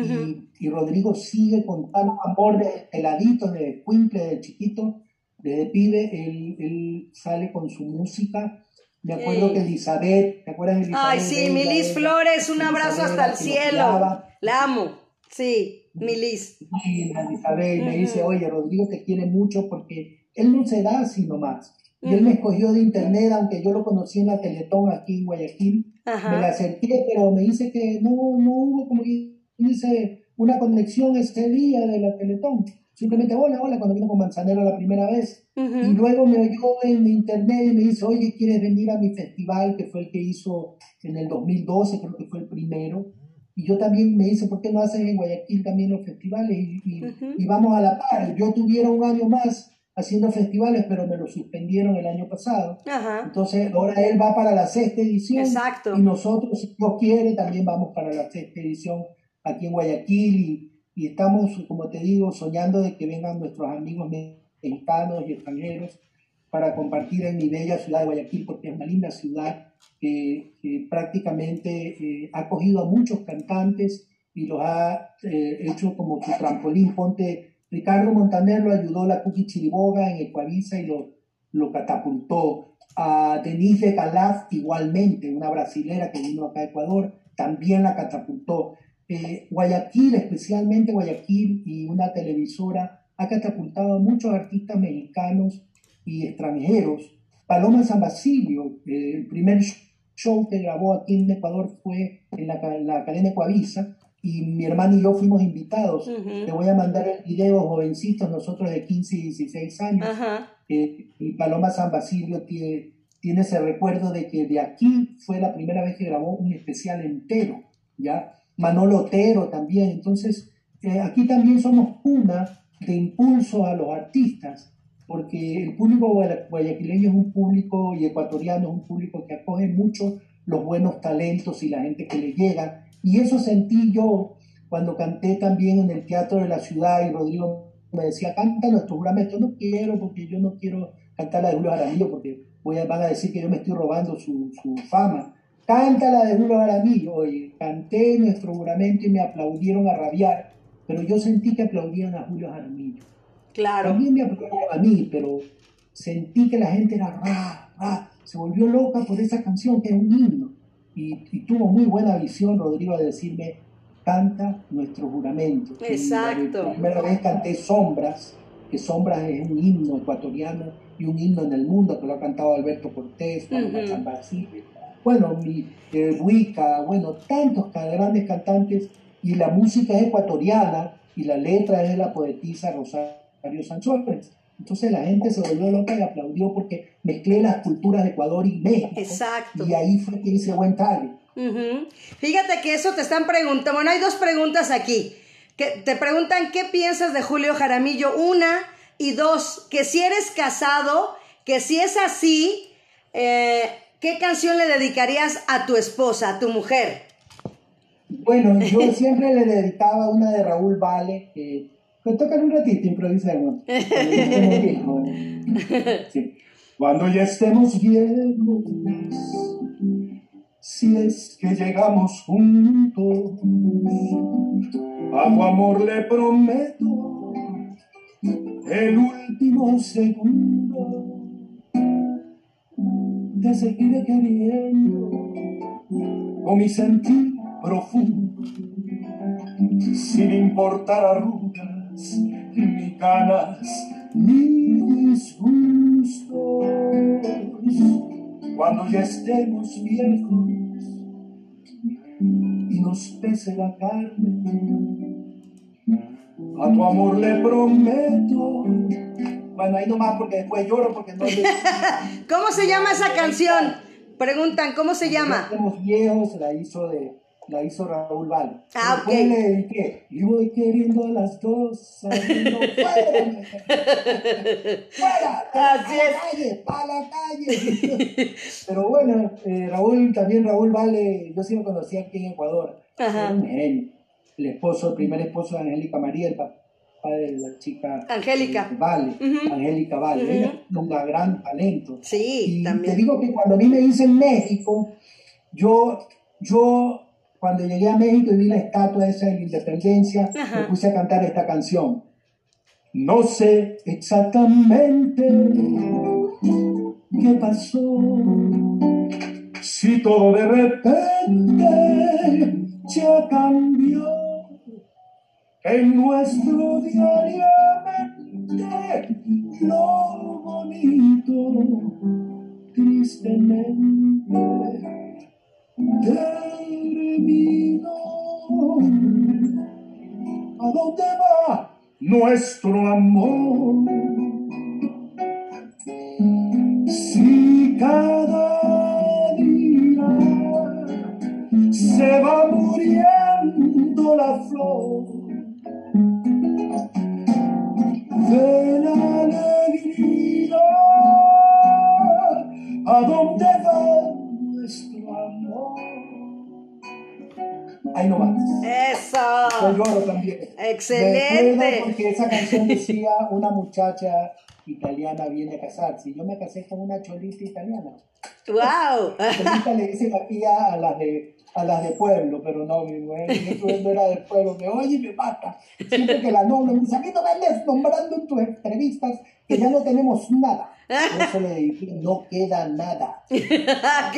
Speaker 3: y, Rodrigo sigue con tal amor de peladito, de cuimple, de chiquito, desde pibe, él, él sale con su música me acuerdo que Elizabeth, ¿te acuerdas de Elizabeth?
Speaker 2: Ay, sí, Milis Flores, un abrazo hasta el cielo. La amo, sí, Milis.
Speaker 3: Sí, Elizabeth me dice, oye, Rodrigo te quiere mucho porque él no se da así nomás. Y él me escogió de internet, aunque yo lo conocí en la Teletón aquí en Guayaquil. Me la acerqué, pero me dice que no, no hubo como que dice una conexión ese día de la Teletón. Simplemente, hola, hola, cuando vino con Manzanero la primera vez. Y luego me oyó en internet y me dice, oye, ¿quieres venir a mi festival? Que fue el que hizo en el 2012, creo que fue el primero. Y yo también me dice, ¿por qué no haces en Guayaquil también los festivales? Y, y, vamos a la par. Yo tuviera un año más haciendo festivales, pero me lo suspendieron el año pasado. Entonces, ahora él va para la sexta edición.
Speaker 2: Exacto.
Speaker 3: Y nosotros, si Dios quiere, también vamos para la sexta edición aquí en Guayaquil. Y, y estamos, como te digo, soñando de que vengan nuestros amigos mexicanos y extranjeros para compartir en mi bella ciudad de Guayaquil, porque es una linda ciudad que, prácticamente eh, ha acogido a muchos cantantes y los ha eh, hecho como su trampolín. Ponte, Ricardo Montaner lo ayudó la Cookie Chiriboga en Ecuavisa y lo, lo catapultó. A Denise Calaf igualmente, una brasilera que vino acá a Ecuador, también la catapultó. Eh, Guayaquil, especialmente Guayaquil y una televisora, ha catapultado a muchos artistas mexicanos y extranjeros. Paloma San Basilio, el primer show que grabó aquí en Ecuador fue en la, la cadena Ecuavisa y mi hermano y yo fuimos invitados. Te voy a mandar el video, jovencitos, nosotros de 15 y 16 años. Eh, y Paloma San Basilio tiene, tiene ese recuerdo de que de aquí fue la primera vez que grabó un especial entero, ¿ya? Manolo Otero también. Entonces, eh, aquí también somos una de impulso a los artistas, porque el público guayaquileño es un público y ecuatoriano es un público que acoge mucho los buenos talentos y la gente que le llega. Y eso sentí yo cuando canté también en el Teatro de la Ciudad y Rodrigo me decía, canta nuestro juramento. No quiero, porque yo no quiero cantar la de Julio Jaramillo, porque voy a, van a decir que yo me estoy robando su, su fama canta la de Julio Jaramillo. Oye, canté nuestro juramento y me aplaudieron a rabiar, pero yo sentí que aplaudían a Julio Jaramillo.
Speaker 2: Claro.
Speaker 3: También me aplaudían a mí, pero sentí que la gente era ra, ra, se volvió loca por esa canción que es un himno. Y, y tuvo muy buena visión, Rodrigo, de decirme, canta nuestro juramento.
Speaker 2: Exacto.
Speaker 3: La primera vez canté Sombras, que Sombras es un himno ecuatoriano y un himno en el mundo que lo ha cantado Alberto Cortés, Juan
Speaker 2: Ujú.
Speaker 3: Basile, bueno, mi eh, Buica, bueno, tantos grandes cantantes y la música es ecuatoriana y la letra es de la poetisa Rosario Sanzones. Entonces la gente se volvió loca y aplaudió porque mezclé las culturas de Ecuador y México.
Speaker 2: Exacto.
Speaker 3: Y ahí fue que hice buen target.
Speaker 2: Fíjate que eso te están preguntando. Bueno, hay dos preguntas aquí. Que te preguntan qué piensas de Julio Jaramillo. Una y dos, que si eres casado, que si es así, eh, ¿qué canción le dedicarías a tu esposa, a tu mujer?
Speaker 3: Bueno, yo siempre le dedicaba una de Raúl Vale, que que tocan un ratito, improvisemos. Cuando ya estemos viejos. Sí.
Speaker 4: Cuando ya estemos viejos, si es que llegamos juntos, a tu amor le prometo el último segundo, te seguiré queriendo con mi sentir profundo, sin importar arrugas, ni canas, ni disgustos. Cuando ya estemos viejos y nos pese la carne, a tu amor le prometo.
Speaker 3: Bueno, ahí nomás porque después lloro porque no le...
Speaker 2: ¿Cómo se llama esa canción? Preguntan, ¿cómo se llama?
Speaker 3: estemos viejos, la hizo de la hizo Raúl Vale.
Speaker 2: Ah, ok.
Speaker 3: le dediqué, y voy queriendo a las dos, saliendo fuera, fuera, a la calle, para la calle. Pero bueno, eh, Raúl, también Raúl Vale, yo sí lo conocí aquí en Ecuador,
Speaker 2: Ajá.
Speaker 3: era genio. El esposo, el primer esposo de Angélica María, el papá de la chica
Speaker 2: Angélica.
Speaker 3: eh, Vale,
Speaker 2: Ujú.
Speaker 3: Angélica Vale,
Speaker 2: Ujú.
Speaker 3: ella es un gran talento.
Speaker 2: Sí,
Speaker 3: Y
Speaker 2: también.
Speaker 3: te digo que cuando a mí me dicen México, yo, yo cuando llegué a México y vi la estatua esa de la independencia,
Speaker 2: Ajá.
Speaker 3: me puse a cantar esta canción. No sé exactamente qué pasó,
Speaker 4: Si todo de repente ya cambió, en nuestro diariamente lo bonito, tristemente terminó. ¿A dónde va nuestro amor? Si cada día se va muriendo la flor de la alegría, ¿a dónde va
Speaker 3: Ahí nomás. Yo
Speaker 2: Eso.
Speaker 3: lloro también.
Speaker 2: Excelente.
Speaker 3: Porque esa canción decía una muchacha italiana viene a casarse. Y yo me casé con una cholita italiana.
Speaker 2: Wow.
Speaker 3: Cholita le dicen aquí a, a las de a las de pueblo, pero no, mi mujer, no era del pueblo, me oye y me mata. Siempre que la nombro, me dice, a mí no me andes nombrando en tus entrevistas, que ya no tenemos nada. Por eso le dije, no queda nada.
Speaker 2: ok,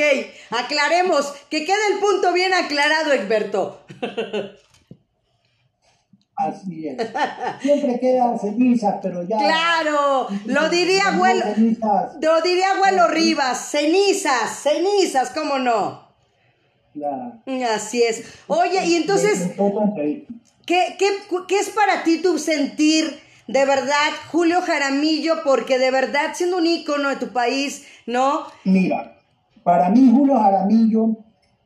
Speaker 2: aclaremos. Que quede el punto bien aclarado, Egberto.
Speaker 3: Así es. Siempre quedan cenizas, pero ya.
Speaker 2: Claro, lo diría abuelo, lo diría abuelo Rivas, cenizas, cenizas, ¿cómo no?
Speaker 3: claro.
Speaker 2: Así es. Oye, y entonces, ¿qué, qué, qué es para ti tu sentir de verdad, Julio Jaramillo? Porque de verdad, siendo un ícono de tu país, ¿no?
Speaker 3: Mira, para mí Julio Jaramillo,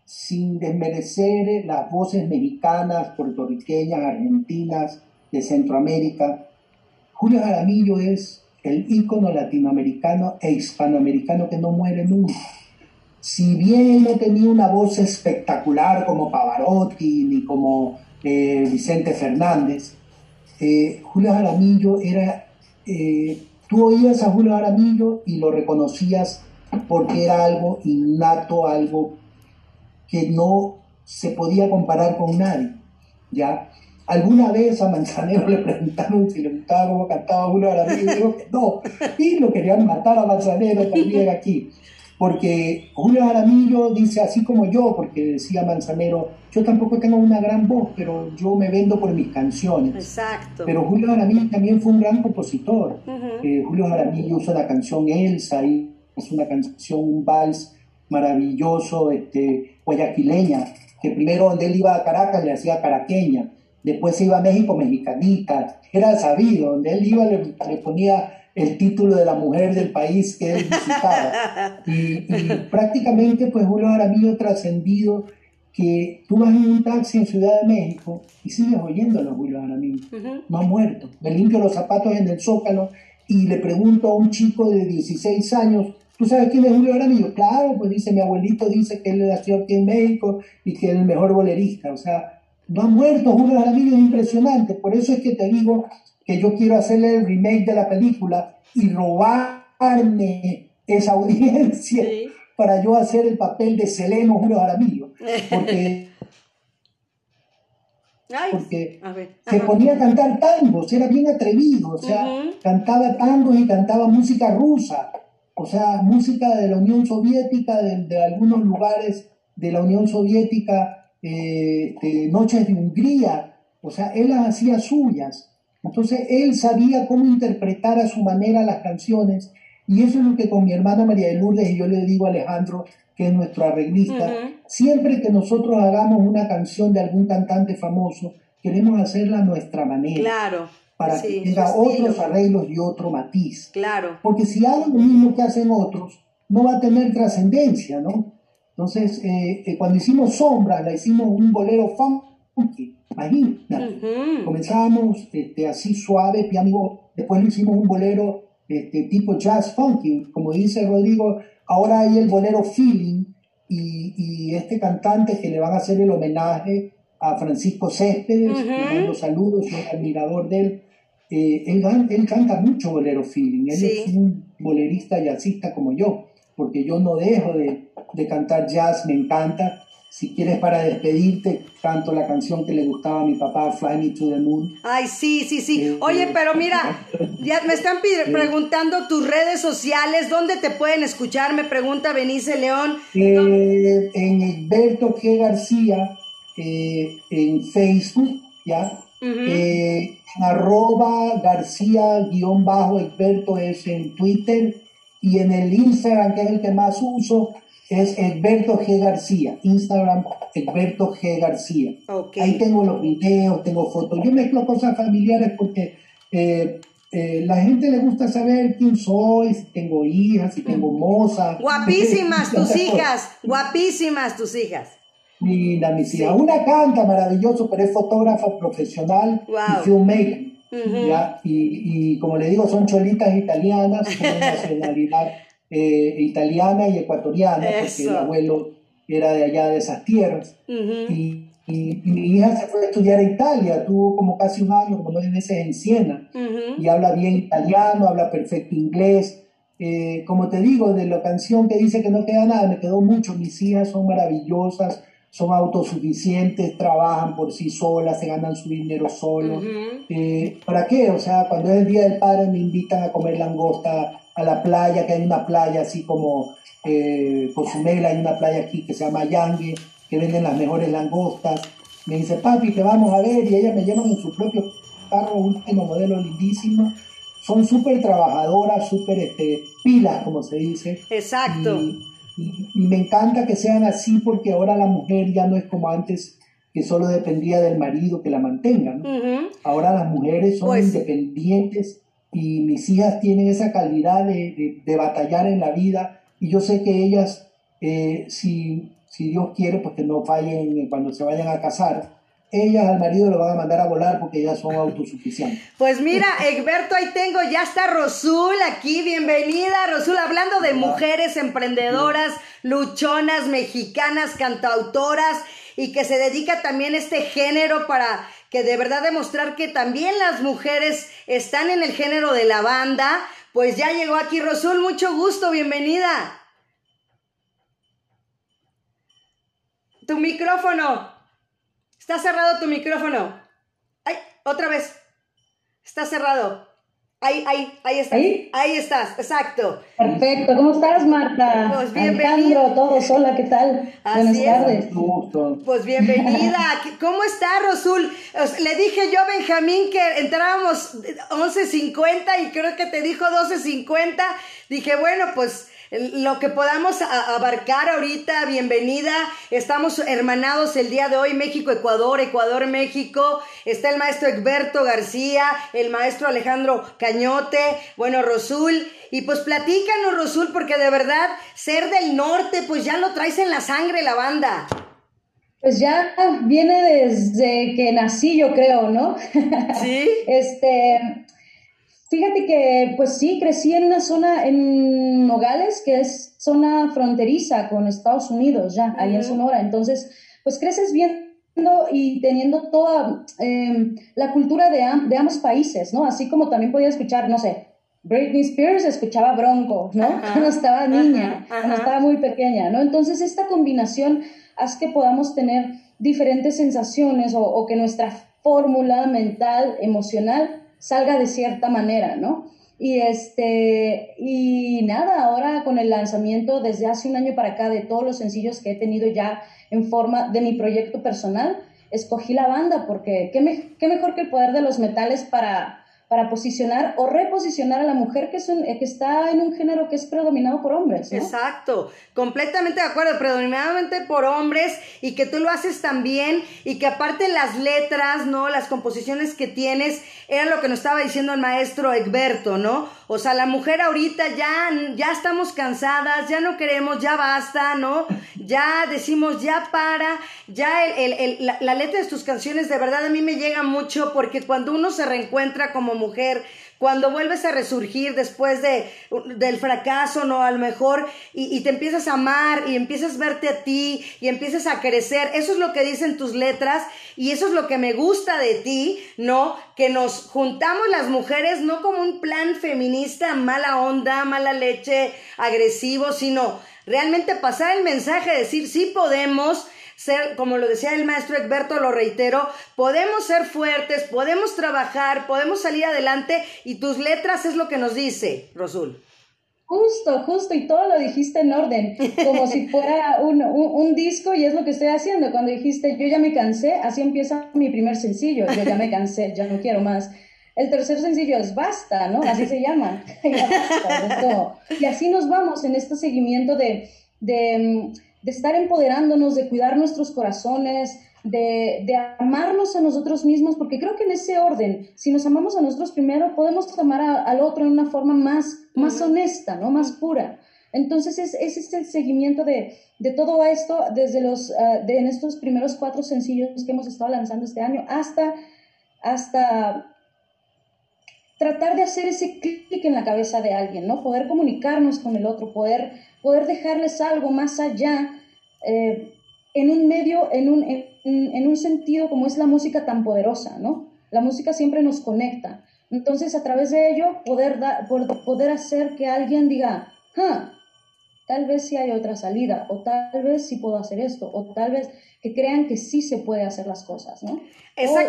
Speaker 3: sin desmerecer las voces mexicanas, puertorriqueñas, argentinas, de Centroamérica, Julio Jaramillo es el ícono latinoamericano e hispanoamericano que no muere nunca. Si bien no tenía una voz espectacular como Pavarotti ni como eh, Vicente Fernández, eh, Julio Jaramillo era, eh, tú oías a Julio Jaramillo y lo reconocías porque era algo innato, algo que no se podía comparar con nadie, ¿ya? Alguna vez a Manzanero le preguntaron si le gustaba cómo cantaba de las y dijo que no, y lo querían matar a Manzanero también aquí porque Julio Jaramillo dice así como yo, porque decía Manzanero, yo tampoco tengo una gran voz, pero yo me vendo por mis canciones.
Speaker 2: Exacto.
Speaker 3: Pero Julio Jaramillo también fue un gran compositor. Eh, Julio Jaramillo hizo la canción Elsa, y es una canción, un vals maravilloso, este, guayaquileña, que primero donde él iba a Caracas le hacía caraqueña, después se iba a México, mexicanita, era sabido, donde él iba le ponía el título de la mujer del país que él visitaba. Y, prácticamente, pues Julio Jaramillo trascendido que tú vas en un taxi en Ciudad de México y sigues oyéndolo Julio Jaramillo. No ha muerto. Me limpio los zapatos en el zócalo y le pregunto a un chico de 16 años, ¿tú sabes quién es Julio Jaramillo? Claro, pues dice, mi abuelito dice que él nació aquí en México y que es el mejor bolerista. O sea, no ha muerto Julio Jaramillo, es impresionante. Por eso es que te digo que yo quiero hacerle el remake de la película y robarme esa audiencia para yo hacer el papel de Seleno Julio Jaramillo. Porque, porque se ponía a cantar tangos, era bien atrevido, o sea, cantaba tangos y cantaba música rusa, o sea, música de la Unión Soviética, de, algunos lugares de la Unión Soviética, eh, de Noches de Hungría, o sea, él las hacía suyas. Entonces él sabía cómo interpretar a su manera las canciones y eso es lo que con mi hermana María de Lourdes y yo le digo a Alejandro, que es nuestro arreglista, siempre que nosotros hagamos una canción de algún cantante famoso, queremos hacerla a nuestra manera.
Speaker 2: Claro.
Speaker 3: Para que tenga otros arreglos y otro matiz.
Speaker 2: Claro.
Speaker 3: Porque si hago lo mismo que hacen otros, no va a tener trascendencia, ¿no? Entonces, eh, eh, cuando hicimos Sombra, la hicimos un bolero funky Ahí, Comenzábamos este, así suave, piano, después le hicimos un bolero este, tipo jazz funky, como dice Rodrigo, ahora hay el bolero feeling y, y este cantante que le van a hacer el homenaje a Francisco Céspedes, le mando saludos, soy admirador de él. Eh, él, él, canta mucho bolero feeling, él es un bolerista jazzista como yo, porque yo no dejo de, de cantar jazz, me encanta, si quieres para despedirte, canto la canción que le gustaba a mi papá, Fly Me to the Moon.
Speaker 2: Ay, sí, sí, sí. Eh, Oye, eh, pero mira, ya me están preguntando tus redes sociales, ¿dónde te pueden escuchar? Me pregunta Benice León.
Speaker 3: Eh, en Egberto G. García, en Facebook, ¿ya? arroba García guion bajo Egberto es en Twitter y en el Instagram, que es el que más uso, es Egberto G. García, Instagram Egberto G. García. Ahí tengo los videos, tengo fotos. Yo mezclo cosas familiares porque eh, eh, la gente le gusta saber quién soy, si tengo hijas, si tengo moza.
Speaker 2: Guapísimas tus hijas, guapísimas tus hijas.
Speaker 3: Mira, mis hijas. Una canta maravilloso, pero es fotógrafa profesional y filmmaker. Y, y, como le digo, son cholitas italianas, con nacionalidad eh, italiana y ecuatoriana, porque el abuelo era de allá de esas tierras. y, mi hija se fue a estudiar a Italia, tuvo como casi un año, como nueve meses en Siena, y habla bien italiano, habla perfecto inglés. Eh, como te digo, de la canción que dice que no queda nada, me quedó mucho. Mis hijas son maravillosas, son autosuficientes, trabajan por sí solas, se ganan su dinero solos. Eh, ¿Para qué? O sea, cuando es el Día del Padre me invitan a comer langosta a la playa, que hay una playa así como eh, Cozumel, hay una playa aquí que se llama Yangue, que venden las mejores langostas. Me dice, papi, te vamos a ver, y ella me llevan en su propio carro, último modelo lindísimo. Son súper trabajadoras, súper este, pilas, como se dice.
Speaker 2: Exacto.
Speaker 3: Y, me encanta que sean así porque ahora la mujer ya no es como antes, que solo dependía del marido que la mantenga. Ahora las mujeres son pues independientes y mis hijas tienen esa calidad de, de, batallar en la vida y yo sé que ellas, eh, si, si Dios quiere, pues que no fallen cuando se vayan a casar, ellas al marido lo van a mandar a volar porque ellas son autosuficientes.
Speaker 2: Pues mira, Egberto, ahí tengo, ya está Rosul aquí, bienvenida Rosul, hablando de mujeres emprendedoras, luchonas, mexicanas, cantautoras y que se dedica también a este género para que de verdad demostrar que también las mujeres están en el género de la banda. Pues ya llegó aquí Rosul, mucho gusto, bienvenida. Tu micrófono. Está cerrado tu micrófono. Ay, otra vez. Está cerrado. Ahí, ahí, ahí estás. ¿Ahí? estás, exacto.
Speaker 5: Perfecto. ¿Cómo estás, Marta? Pues bienvenida. Alejandro, todos, hola, ¿qué tal? Buenas tardes.
Speaker 2: Pues bienvenida. ¿Cómo está, Rosul? Le dije yo a Benjamín que entrábamos 11.50 y creo que te dijo 12.50. Dije, bueno, pues lo que podamos abarcar ahorita, bienvenida. Estamos hermanados el día de hoy, México, Ecuador, Ecuador, México. Está el maestro Egberto García, el maestro Alejandro Cañote, bueno, Rosul. Y pues platícanos, Rosul, porque de verdad, ser del norte, pues ya lo traes en la sangre la banda.
Speaker 5: Pues ya viene desde que nací, yo creo, ¿no?
Speaker 2: Sí.
Speaker 5: este, Fíjate que, pues sí, crecí en una zona, en Nogales, que es zona fronteriza con Estados Unidos, ya, ahí en Sonora. Entonces, pues creces viendo y teniendo toda em, la cultura de, de, ambos países, ¿no? Así como también podía escuchar, no sé, Britney Spears escuchaba Bronco, ¿no? Cuando estaba niña, cuando estaba muy pequeña, ¿no? Entonces, esta combinación hace que podamos tener diferentes sensaciones o, o que nuestra fórmula mental, emocional, salga de cierta manera, ¿no? Y este, y nada, ahora con el lanzamiento desde hace un año para acá de todos los sencillos que he tenido ya en forma de mi proyecto personal, escogí la banda porque qué, qué mejor que el poder de los metales para para posicionar o reposicionar a la mujer que, es eh, que está en un género que es predominado por hombres.
Speaker 2: Exacto, completamente de acuerdo, predominadamente por hombres y que tú lo haces también y que aparte las letras, ¿no? Las composiciones que tienes, era lo que nos estaba diciendo el maestro Egberto, ¿no? O sea, la mujer ahorita ya, ya estamos cansadas, ya no queremos, ya basta, ¿no? Ya decimos, ya para, ya el, el, la, la letra de tus canciones de verdad a mí me llega mucho porque cuando uno se reencuentra como mujer, cuando vuelves a resurgir después de, del fracaso, ¿no? A lo mejor, y, te empiezas a amar y empiezas a verte a ti y empiezas a crecer. Eso es lo que dicen tus letras y eso es lo que me gusta de ti, ¿no? Que nos juntamos las mujeres no como un plan feminista, mala onda, mala leche, agresivo, sino realmente pasar el mensaje, decir, sí podemos, ser, como lo decía el maestro Egberto, lo reitero, podemos ser fuertes, podemos trabajar, podemos salir adelante y tus letras es lo que nos dice, Rosul.
Speaker 5: Justo, justo, y todo lo dijiste en orden, como si fuera un, un, disco y es lo que estoy haciendo. Cuando dijiste, yo ya me cansé, así empieza mi primer sencillo, yo ya me cansé, ya no quiero más. El tercer sencillo es Basta, ¿no? Así se llama. y así nos vamos en este seguimiento de, de de estar empoderándonos, de cuidar nuestros corazones, de, amarnos a nosotros mismos, porque creo que en ese orden, si nos amamos a nosotros primero, podemos amar al otro en una forma más, más honesta, ¿no? Más pura. Entonces es, ese es el seguimiento de, todo esto desde los, ah, de en estos primeros cuatro sencillos que hemos estado lanzando este año hasta, hasta tratar de hacer ese clic en la cabeza de alguien, ¿no? Poder comunicarnos con el otro, poder poder dejarles algo más allá eh, en un medio, en un, en, un sentido como es la música tan poderosa, ¿no? La música siempre nos conecta. Entonces, a través de ello, poder, poder hacer que alguien diga, ah, tal vez sí hay otra salida, o tal vez sí puedo hacer esto, o tal vez que crean que sí se puede hacer las cosas, ¿no?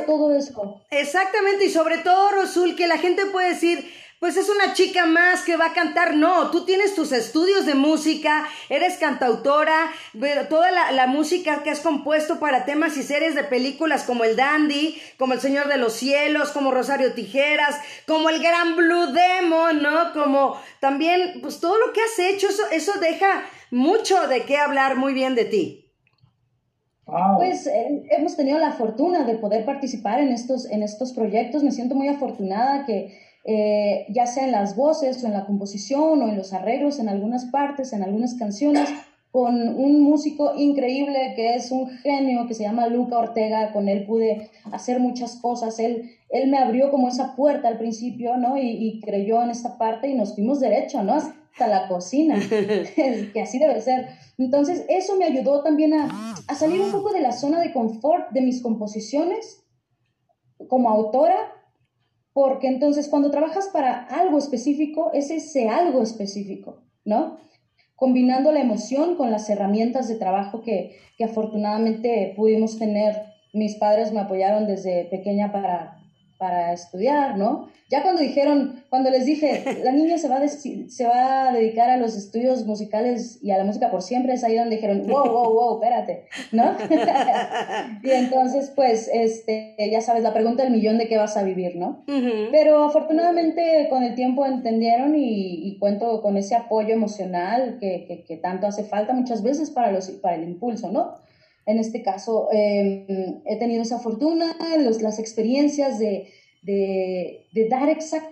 Speaker 5: todo eso.
Speaker 2: Exactamente, y sobre todo, Rosul, que la gente puede decir, pues es una chica más que va a cantar. No, tú tienes tus estudios de música, eres cantautora, toda la, música que has compuesto para temas y series de películas como El Dandy, como El Señor de los Cielos, como Rosario Tijeras, como El Gran Blue Demon, ¿no? Como también, pues todo lo que has hecho, eso, eso deja mucho de qué hablar muy bien de ti.
Speaker 5: Pues eh, hemos tenido la fortuna de poder participar en estos, en estos proyectos. Me siento muy afortunada que eh, ya sea en las voces o en la composición o en los arreglos en algunas partes, en algunas canciones, con un músico increíble que es un genio que se llama Luca Ortega, con él pude hacer muchas cosas, él, él me abrió como esa puerta al principio, ¿no? Y, creyó en esta parte y nos fuimos derecho, ¿no? Hasta la cocina, que así debe ser. Entonces, eso me ayudó también a, a salir un poco de la zona de confort de mis composiciones como autora porque entonces cuando trabajas para algo específico, es ese algo específico, ¿no? combinando la emoción con las herramientas de trabajo que, que afortunadamente pudimos tener. Mis padres me apoyaron desde pequeña para, para estudiar, ¿no? Ya cuando dijeron, cuando les dije, la niña se va, a se va a dedicar a los estudios musicales y a la música por siempre, es ahí donde dijeron, wow, wow, wow, espérate, ¿no? y entonces, pues, este, ya sabes, la pregunta del millón de qué vas a vivir, ¿no? Pero afortunadamente con el tiempo entendieron y, cuento con ese apoyo emocional que, que, tanto hace falta muchas veces para, los, para el impulso, ¿no? En este caso, em, he tenido esa fortuna, los, las experiencias de, de, de dar exactamente